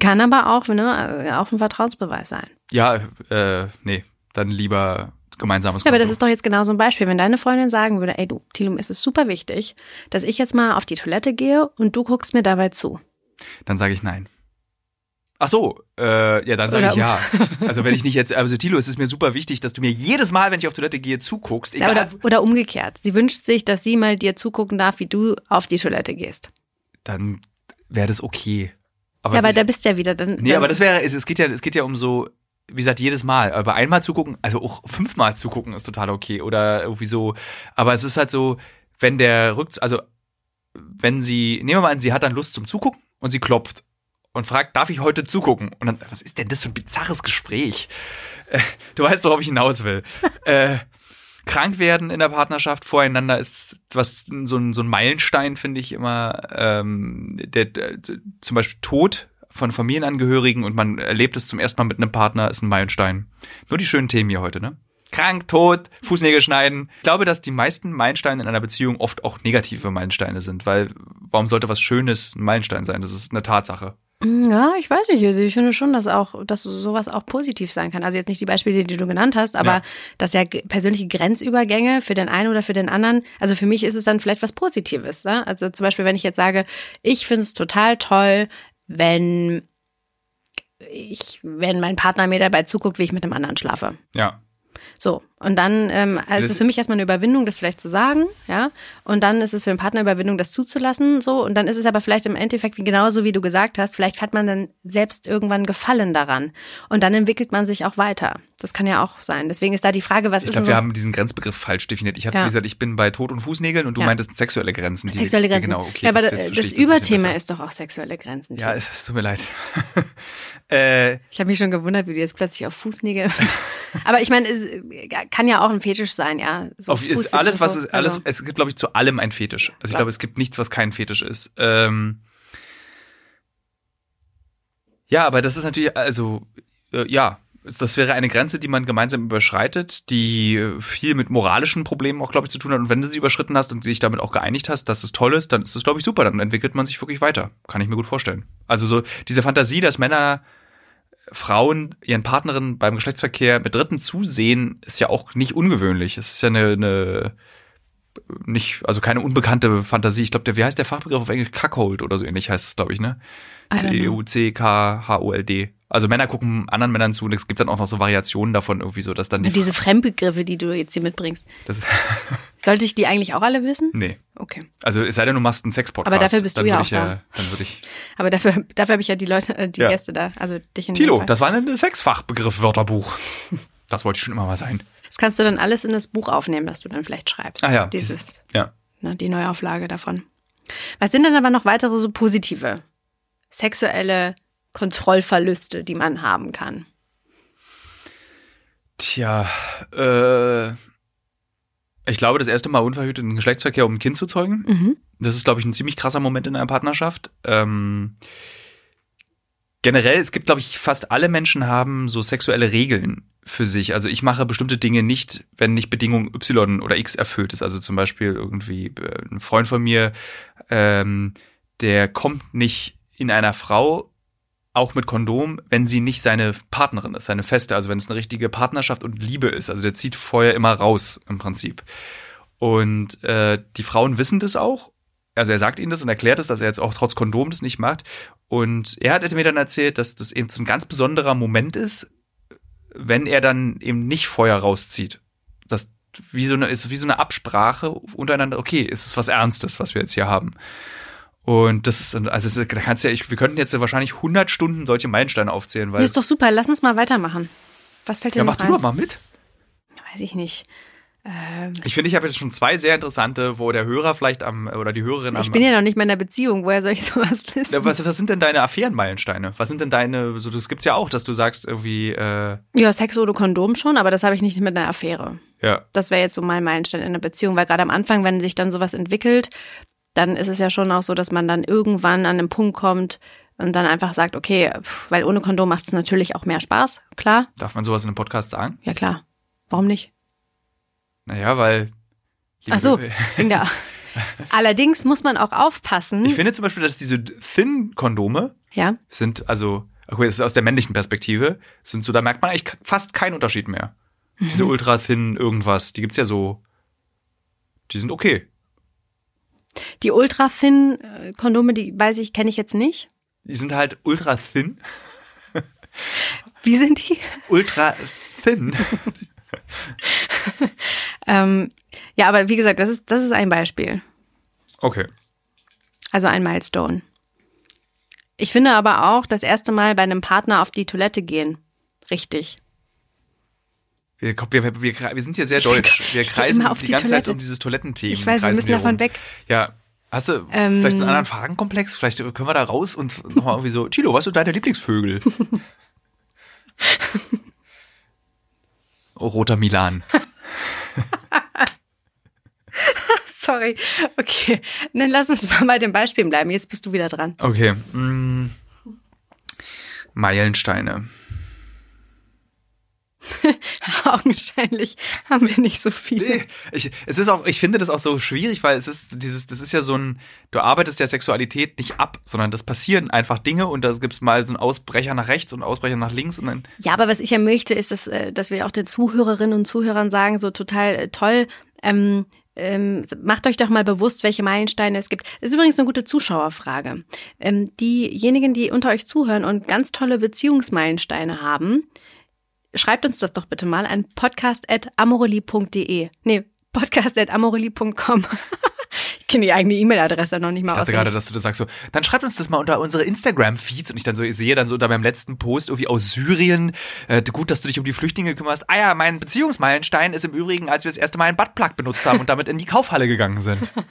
kann aber auch, ne, auch ein Vertrauensbeweis sein. ja, äh, nee, dann lieber gemeinsames Ja, aber das Konto. ist doch jetzt genau so ein Beispiel. Wenn deine Freundin sagen würde, ey du, Tilum, es ist super wichtig, dass ich jetzt mal auf die Toilette gehe und du guckst mir dabei zu. Dann sage ich nein. Ach so, äh, ja, dann sage ich ja. Also wenn ich nicht jetzt, also Tilo, es ist mir super wichtig, dass du mir jedes Mal, wenn ich auf Toilette gehe, zuguckst, egal. oder, oder umgekehrt. Sie wünscht sich, dass sie mal dir zugucken darf, wie du auf die Toilette gehst. dann wäre das okay. Aber ja, aber da bist du ja wieder dann. Nee, dann, aber das wäre, es, es geht ja, es geht ja um so, wie gesagt, jedes Mal. Aber einmal zugucken, also auch fünfmal zugucken ist total okay. Oder irgendwie so. Aber es ist halt so, wenn der Rückzug, also wenn sie, nehmen wir mal an, sie hat dann Lust zum Zugucken und sie klopft. und fragt, darf ich heute zugucken? Und dann, was ist denn das für ein bizarres Gespräch? Äh, du weißt, worauf ich hinaus will. äh, krank werden in der Partnerschaft voreinander ist was so ein, so ein Meilenstein, finde ich immer. Ähm, der, der, zum Beispiel Tod von Familienangehörigen und man erlebt es zum ersten Mal mit einem Partner, ist ein Meilenstein. Nur die schönen Themen hier heute, ne? Krank, tot, Fußnägel schneiden. Ich glaube, dass die meisten Meilensteine in einer Beziehung oft auch negative Meilensteine sind, weil warum sollte was Schönes ein Meilenstein sein? Das ist eine Tatsache. Mm, ja, ich weiß nicht. Also ich finde schon, dass auch, dass sowas auch positiv sein kann. Also jetzt nicht die Beispiele, die du genannt hast, aber ja. dass ja persönliche Grenzübergänge für den einen oder für den anderen, also für mich ist es dann vielleicht was Positives. Ne? Also zum Beispiel, wenn ich jetzt sage, ich finde es total toll, wenn ich, wenn mein Partner mir dabei zuguckt, wie ich mit einem anderen schlafe. Ja. So, und dann ähm, also ist es für mich erstmal eine Überwindung, das vielleicht zu sagen, ja. Und dann ist es für den Partner Überwindung, das zuzulassen, so. Und dann ist es aber vielleicht im Endeffekt wie genauso, wie du gesagt hast, vielleicht hat man dann selbst irgendwann Gefallen daran. Und dann entwickelt man sich auch weiter. Das kann ja auch sein. Deswegen ist da die Frage, was ich ist. Ich glaube, wir haben diesen Grenzbegriff falsch definiert. Ich habe ja. gesagt, ich bin bei Tod und Fußnägeln und du ja. meintest sexuelle Grenzen. Die, sexuelle Grenzen. genau, okay. Ja, aber das, das Überthema ist doch auch sexuelle Grenzen. Ja, es tut mir leid. äh, ich habe mich schon gewundert, wie du jetzt plötzlich auf Fußnägel. aber ich meine, es kann ja auch ein Fetisch sein, ja. So auf, ist alles, was so. ist, alles, also. es gibt, glaube ich, zu allem ein Fetisch. Also ich glaube, es gibt nichts, was kein Fetisch ist. Ähm, ja, aber das ist natürlich, also, äh, ja, das wäre eine Grenze, die man gemeinsam überschreitet, die viel mit moralischen Problemen auch, glaube ich, zu tun hat. Und wenn du sie überschritten hast und dich damit auch geeinigt hast, dass es toll ist, dann ist das, glaube ich, super. Dann entwickelt man sich wirklich weiter. Kann ich mir gut vorstellen. Also so diese Fantasie, dass Männer Frauen ihren Partnerinnen beim Geschlechtsverkehr mit Dritten zusehen, ist ja auch nicht ungewöhnlich. Es ist ja eine, eine nicht, also keine unbekannte Fantasie. Ich glaube, der, wie heißt der Fachbegriff auf Englisch? Cuckold oder so ähnlich heißt es, glaube ich, ne? C-U-C-K-H-O-L-D. Also Männer gucken anderen Männern zu und es gibt dann auch noch so Variationen davon irgendwie so, dass dann die Diese Fremdbegriffe, die du jetzt hier mitbringst. Sollte ich die eigentlich auch alle wissen? Nee. Okay. Also es sei denn, du machst einen Sexpodcast. Aber dafür bist du ja auch da. Ja, dann würde ich. Aber dafür, dafür habe ich ja die Leute, äh, die ja. Gäste da, also dich in Tilo, das war ein Sexfachbegriff-Wörterbuch. das wollte ich schon immer mal sein. Das kannst du dann alles in das Buch aufnehmen, das du dann vielleicht schreibst. Ah ja. Dieses, dieses ja. Ne, die Neuauflage davon. Was sind denn aber noch weitere so positive sexuelle Kontrollverluste, die man haben kann? Tja, äh, ich glaube, das erste Mal unverhüteten Geschlechtsverkehr, um ein Kind zu zeugen. Mhm. Das ist, glaube ich, ein ziemlich krasser Moment in einer Partnerschaft. Ähm, generell, es gibt, glaube ich, fast alle Menschen haben so sexuelle Regeln für sich. Also ich mache bestimmte Dinge nicht, wenn nicht Bedingung Y oder X erfüllt ist. Also zum Beispiel irgendwie äh, ein Freund von mir, ähm, der kommt nicht in einer Frau auch mit Kondom, wenn sie nicht seine Partnerin ist, seine Feste, also wenn es eine richtige Partnerschaft und Liebe ist. Also der zieht vorher immer raus im Prinzip. Und äh, die Frauen wissen das auch. Also er sagt ihnen das und erklärt es, dass er jetzt auch trotz Kondom das nicht macht. Und er hat mir dann erzählt, dass das eben so ein ganz besonderer Moment ist, wenn er dann eben nicht Feuer rauszieht. Das wie so eine, ist wie so eine Absprache untereinander, okay, ist es was Ernstes, was wir jetzt hier haben. Und das ist, also da kannst du ja, ich, wir könnten jetzt wahrscheinlich 100 Stunden solche Meilensteine aufzählen, weil. Das ist doch super, lass uns mal weitermachen. Was fällt dir ja, noch mach ein? du doch mal mit. Weiß ich nicht. Ähm, ich finde, ich habe jetzt schon zwei sehr interessante, wo der Hörer vielleicht am, oder die Hörerin am. Ich bin ja noch nicht mehr in einer Beziehung, woher soll ich sowas wissen? Ja, was, was sind denn deine Affärenmeilensteine? Was sind denn deine, so, das gibt's ja auch, dass du sagst irgendwie, äh Ja, Sex oder Kondom schon, aber das habe ich nicht mit einer Affäre. Ja. Das wäre jetzt so mein Meilenstein in einer Beziehung, weil gerade am Anfang, wenn sich dann sowas entwickelt, dann ist es ja schon auch so, dass man dann irgendwann an den Punkt kommt und dann einfach sagt, okay, weil ohne Kondom macht es natürlich auch mehr Spaß, klar. Darf man sowas in einem Podcast sagen? Ja, klar. Warum nicht? Naja, weil. Ach so, wegen der. Allerdings muss man auch aufpassen. Ich finde zum Beispiel, dass diese Thin-Kondome ja. sind, also, okay, das ist aus der männlichen Perspektive, sind so, da merkt man eigentlich fast keinen Unterschied mehr. Mhm. Diese ultra-thin irgendwas, die gibt's ja so, die sind okay. Die Ultra-Thin-Kondome, die weiß ich, kenne ich jetzt nicht. Die sind halt ultra-thin. Wie sind die? Ultra-thin. ähm, ja, aber wie gesagt, das ist, das ist ein Beispiel. Okay. Also ein Milestone. Ich finde aber auch das erste Mal bei einem Partner auf die Toilette gehen. Richtig. Wir, wir, wir, wir sind hier sehr deutsch. Wir kreisen die, die ganze Toilette. Zeit um dieses Toilettenthema. Ich weiß, wir müssen davon weg. Ja. Hast du Ähm. vielleicht einen anderen Fragenkomplex? Vielleicht können wir da raus und nochmal irgendwie so, Tilo, was sind deine Lieblingsvögel? oh, roter Milan. Sorry. Okay, dann lass uns mal bei den Beispielen bleiben. Jetzt bist du wieder dran. Okay. Mm. Meilensteine. Augenscheinlich haben wir nicht so viele. Nee, ich, es ist auch, ich finde das auch so schwierig, weil es ist dieses, das ist ja so ein, du arbeitest der Sexualität nicht ab, sondern das passieren einfach Dinge und da gibt's mal so einen Ausbrecher nach rechts und einen Ausbrecher nach links und dann, Ja, aber was ich ja möchte, ist, dass, äh, dass wir auch den Zuhörerinnen und Zuhörern sagen, so total äh, toll, ähm, ähm, macht euch doch mal bewusst, welche Meilensteine es gibt. Das ist übrigens eine gute Zuschauerfrage. Ähm, diejenigen, die unter euch zuhören und ganz tolle Beziehungsmeilensteine haben, schreibt uns das doch bitte mal an podcast.amoreli.de. Nee, podcast.amoreli.com. ich kenne die eigene E-Mail-Adresse noch nicht mal ich dachte gerade, dass du das sagst so, dann schreibt uns das mal unter unsere Instagram-Feeds und ich dann so, ich sehe dann so unter meinem letzten Post irgendwie aus Syrien, äh, gut, dass du dich um die Flüchtlinge kümmerst. Ah ja, mein Beziehungsmeilenstein ist im Übrigen, als wir das erste Mal einen Buttplug benutzt haben und damit in die Kaufhalle gegangen sind.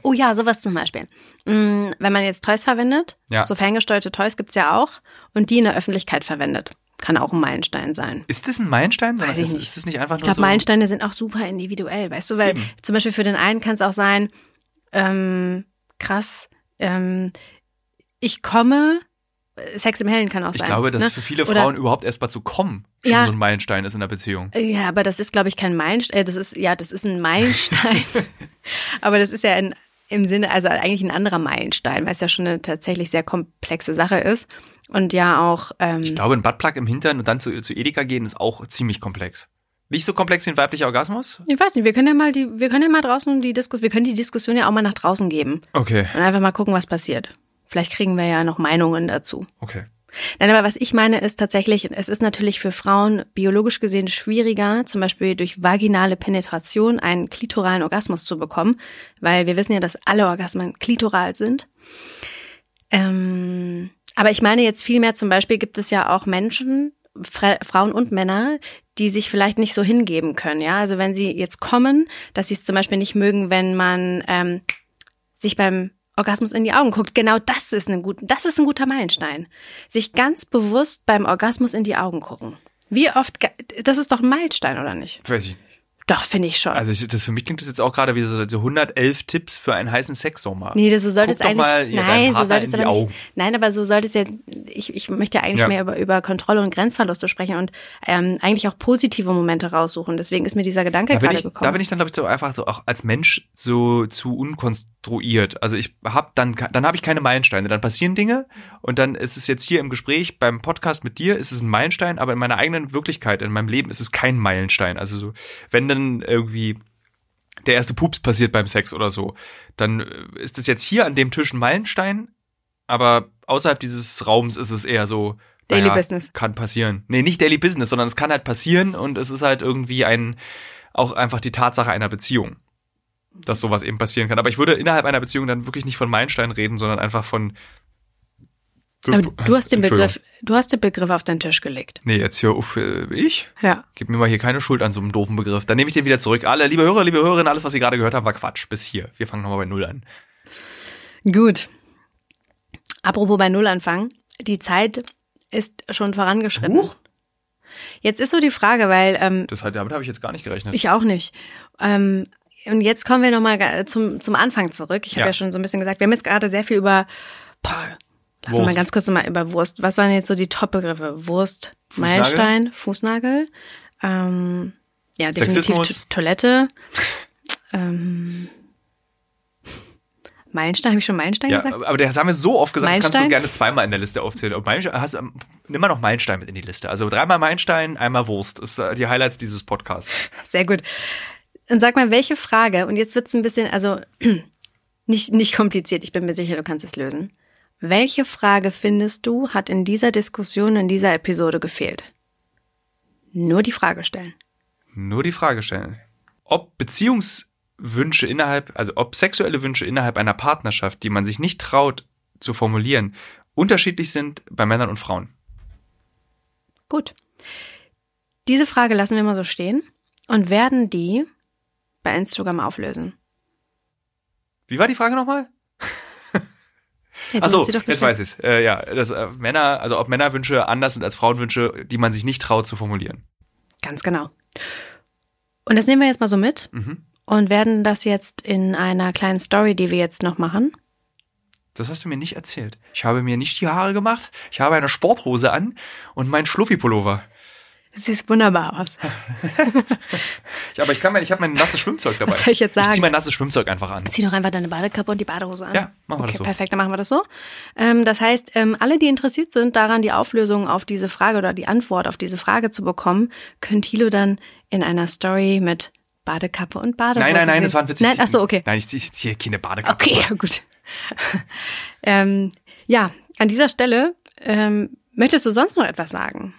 Oh ja, sowas zum Beispiel. Mm, Wenn man jetzt Toys verwendet, Ja. so ferngesteuerte Toys gibt's ja auch, und die in der Öffentlichkeit verwendet. Kann auch ein Meilenstein sein. Ist das ein Meilenstein? Weiß ich ist, nicht. ist das nicht einfach Ich nur glaube, so? Meilensteine sind auch super individuell, weißt du, weil Eben. zum Beispiel für den einen kann es auch sein, ähm, krass, ähm, ich komme, Sex im Hellen kann auch Ich sein. glaube, dass ne? für viele Oder- Frauen überhaupt erst mal zu kommen schon Ja. so ein Meilenstein ist in der Beziehung. Ja, aber das ist, glaube ich, kein Meilenstein. Äh, das ist, ja, das ist ein Meilenstein. aber das ist ja in, im Sinne, also eigentlich ein anderer Meilenstein, weil es ja schon eine tatsächlich sehr komplexe Sache ist. Und ja auch, ähm, Ich glaube, ein Buttplug im Hintern und dann zu, zu Edeka gehen ist auch ziemlich komplex. Nicht so komplex wie ein weiblicher Orgasmus? ich weiß nicht, wir können ja mal die, wir können ja mal draußen die Diskussion, wir können die Diskussion ja auch mal nach draußen geben Okay, und einfach mal gucken, was passiert. Vielleicht kriegen wir ja noch Meinungen dazu. okay. Nein, aber was ich meine ist tatsächlich, es ist natürlich für Frauen biologisch gesehen schwieriger, zum Beispiel durch vaginale Penetration einen klitoralen Orgasmus zu bekommen, weil wir wissen ja, dass alle Orgasmen klitoral sind. Ähm, aber ich meine jetzt vielmehr zum Beispiel gibt es ja auch Menschen, Fra Frauen und Männer, die sich vielleicht nicht so hingeben können. Ja, also wenn sie jetzt kommen, dass sie es zum Beispiel nicht mögen, wenn man ähm, sich beim Orgasmus in die Augen guckt. Genau das ist ein gut, das ist ein guter Meilenstein. Sich ganz bewusst beim Orgasmus in die Augen gucken. Wie oft, das ist doch ein Meilenstein, oder nicht? Weiß ich. Doch, finde ich schon. Also ich, das für mich klingt das jetzt auch gerade wie so, so 111 Tipps für einen heißen Sexsommer. nee, das, so sollte es eigentlich. mal nein, so Partner sollte es aber nicht. Nein, aber so sollte es ja. Ich, ich möchte ja eigentlich Ja. mehr über, über Kontrolle und Grenzverluste sprechen und ähm, eigentlich auch positive Momente raussuchen. Deswegen ist mir dieser Gedanke gerade ich, gekommen. da bin ich dann, glaube ich, so einfach so auch als Mensch so zu unkonstruiert. Also ich habe dann, dann habe ich keine Meilensteine. Dann passieren Dinge und dann ist es jetzt hier im Gespräch beim Podcast mit dir, ist es ein Meilenstein, aber in meiner eigenen Wirklichkeit, in meinem Leben ist es kein Meilenstein. Also so, wenn dann irgendwie der erste Pups passiert beim Sex oder so, dann äh, ist es jetzt hier an dem Tisch ein Meilenstein, aber außerhalb dieses Raums ist es eher so Daily Business. Kann passieren. Nee, nicht Daily Business, sondern es kann halt passieren und es ist halt irgendwie ein auch einfach die Tatsache einer Beziehung, dass sowas eben passieren kann. Aber ich würde innerhalb einer Beziehung dann wirklich nicht von Meilenstein reden, sondern einfach von aber du hast den. Begriff, du hast den Begriff auf den Tisch gelegt. Nee, jetzt hier auf äh, ich? Ja. Gib mir mal hier keine Schuld an so einem doofen Begriff. Dann nehme ich den wieder zurück. Alle, liebe Hörer, liebe Hörerinnen, alles, was Sie gerade gehört haben, war Quatsch. Bis hier. Wir fangen nochmal bei Null an. Gut. Apropos bei Null anfangen. Die Zeit ist schon vorangeschritten. Huch. Jetzt ist so die Frage, weil ähm, Das, halt- damit habe ich jetzt gar nicht gerechnet. ich auch nicht. Ähm, und jetzt kommen wir nochmal zum, zum Anfang zurück. Ich habe Ja. ja. schon so ein bisschen gesagt, wir haben jetzt gerade sehr viel über, boah, lass uns mal ganz kurz nochmal über Wurst. Was waren jetzt so die Top-Begriffe? Wurst, Fußnagel? Meilenstein, Fußnagel, ähm, ja, definitiv Toilette, ähm, Meilenstein, habe ich schon Meilenstein ja, gesagt? aber das haben wir so oft gesagt, das kannst du Meilenstein? gerne zweimal in der Liste aufzählen. Und Meilenstein, hast, ähm, nimm mal noch Meilenstein mit in die Liste. Also dreimal Meilenstein, einmal Wurst. Das ist äh, die Highlights dieses Podcasts. Sehr gut. Und sag mal, welche Frage, und jetzt wird's ein bisschen, also nicht, nicht kompliziert, ich bin mir sicher, du kannst es lösen. Welche Frage findest du, hat in dieser Diskussion, in dieser Episode gefehlt? Nur die Frage stellen. Nur die Frage stellen. Ob Beziehungswünsche innerhalb, also ob sexuelle Wünsche innerhalb einer Partnerschaft, die man sich nicht traut zu formulieren, unterschiedlich sind bei Männern und Frauen. Gut. Diese Frage lassen wir mal so stehen und werden die bei Instagram auflösen. Wie war die Frage nochmal? Achso, doch jetzt weiß ich äh, Ja, dass äh, Männer, also ob Männerwünsche anders sind als Frauenwünsche, die man sich nicht traut zu formulieren. Ganz genau. Und das nehmen wir jetzt mal so mit Mhm. und werden das jetzt in einer kleinen Story, die wir jetzt noch machen. Das hast du mir nicht erzählt. Ich habe mir nicht die Haare gemacht. Ich habe eine Sporthose an und meinen Schluffi-Pullover. Sieht wunderbar aus. Ja, aber ich kann mein, ich habe mein nasses Schwimmzeug dabei. Was soll ich jetzt Ich sagen? ziehe mein nasses Schwimmzeug einfach an. Zieh doch einfach deine Badekappe und die Badehose an. Ja, machen wir okay, das so. Perfekt, dann machen wir das so. Ähm, das heißt, ähm, alle, die interessiert sind, daran die Auflösung auf diese Frage oder die Antwort auf diese Frage zu bekommen, können Thilo dann in einer Story mit Badekappe und Badehose Nein, nein, nein, sehen. das war ein Witz. Nein, ach so, okay. Nein, ich ziehe ich ziehe keine Badekappe. Okay, ja, gut. ähm, ja, an dieser Stelle ähm, möchtest du sonst noch etwas sagen?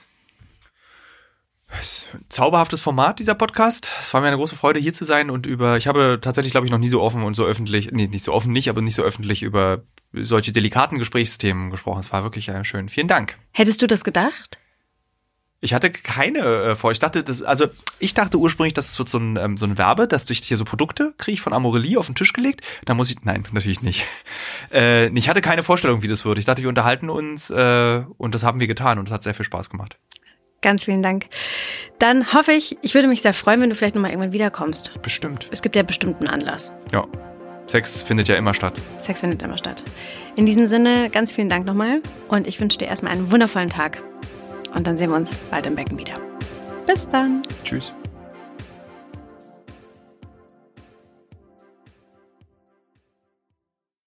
Zauberhaftes Format, dieser Podcast. Es war mir eine große Freude, hier zu sein und über, ich habe tatsächlich, glaube ich, noch nie so offen und so öffentlich, nee, nicht so offen nicht, aber nicht so öffentlich über solche delikaten Gesprächsthemen gesprochen. Es war wirklich äh, schön. Vielen Dank. Hättest du das gedacht? Ich hatte keine äh, vor. Ich dachte, das, also ich dachte ursprünglich, das wird so ein, ähm, so ein Werbe, dass durch hier so Produkte kriege ich von Amorelie auf den Tisch gelegt. Da muss ich, nein, natürlich nicht. Äh, ich hatte keine Vorstellung, wie das wird. Ich dachte, wir unterhalten uns äh, und das haben wir getan und es hat sehr viel Spaß gemacht. Ganz vielen Dank. Dann hoffe ich, ich würde mich sehr freuen, wenn du vielleicht nochmal irgendwann wiederkommst. Bestimmt. Es gibt ja bestimmt einen Anlass. Ja. Sex findet ja immer statt. Sex findet immer statt. In diesem Sinne, ganz vielen Dank nochmal und ich wünsche dir erstmal einen wundervollen Tag. Und dann sehen wir uns bald im Becken wieder. Bis dann. Tschüss.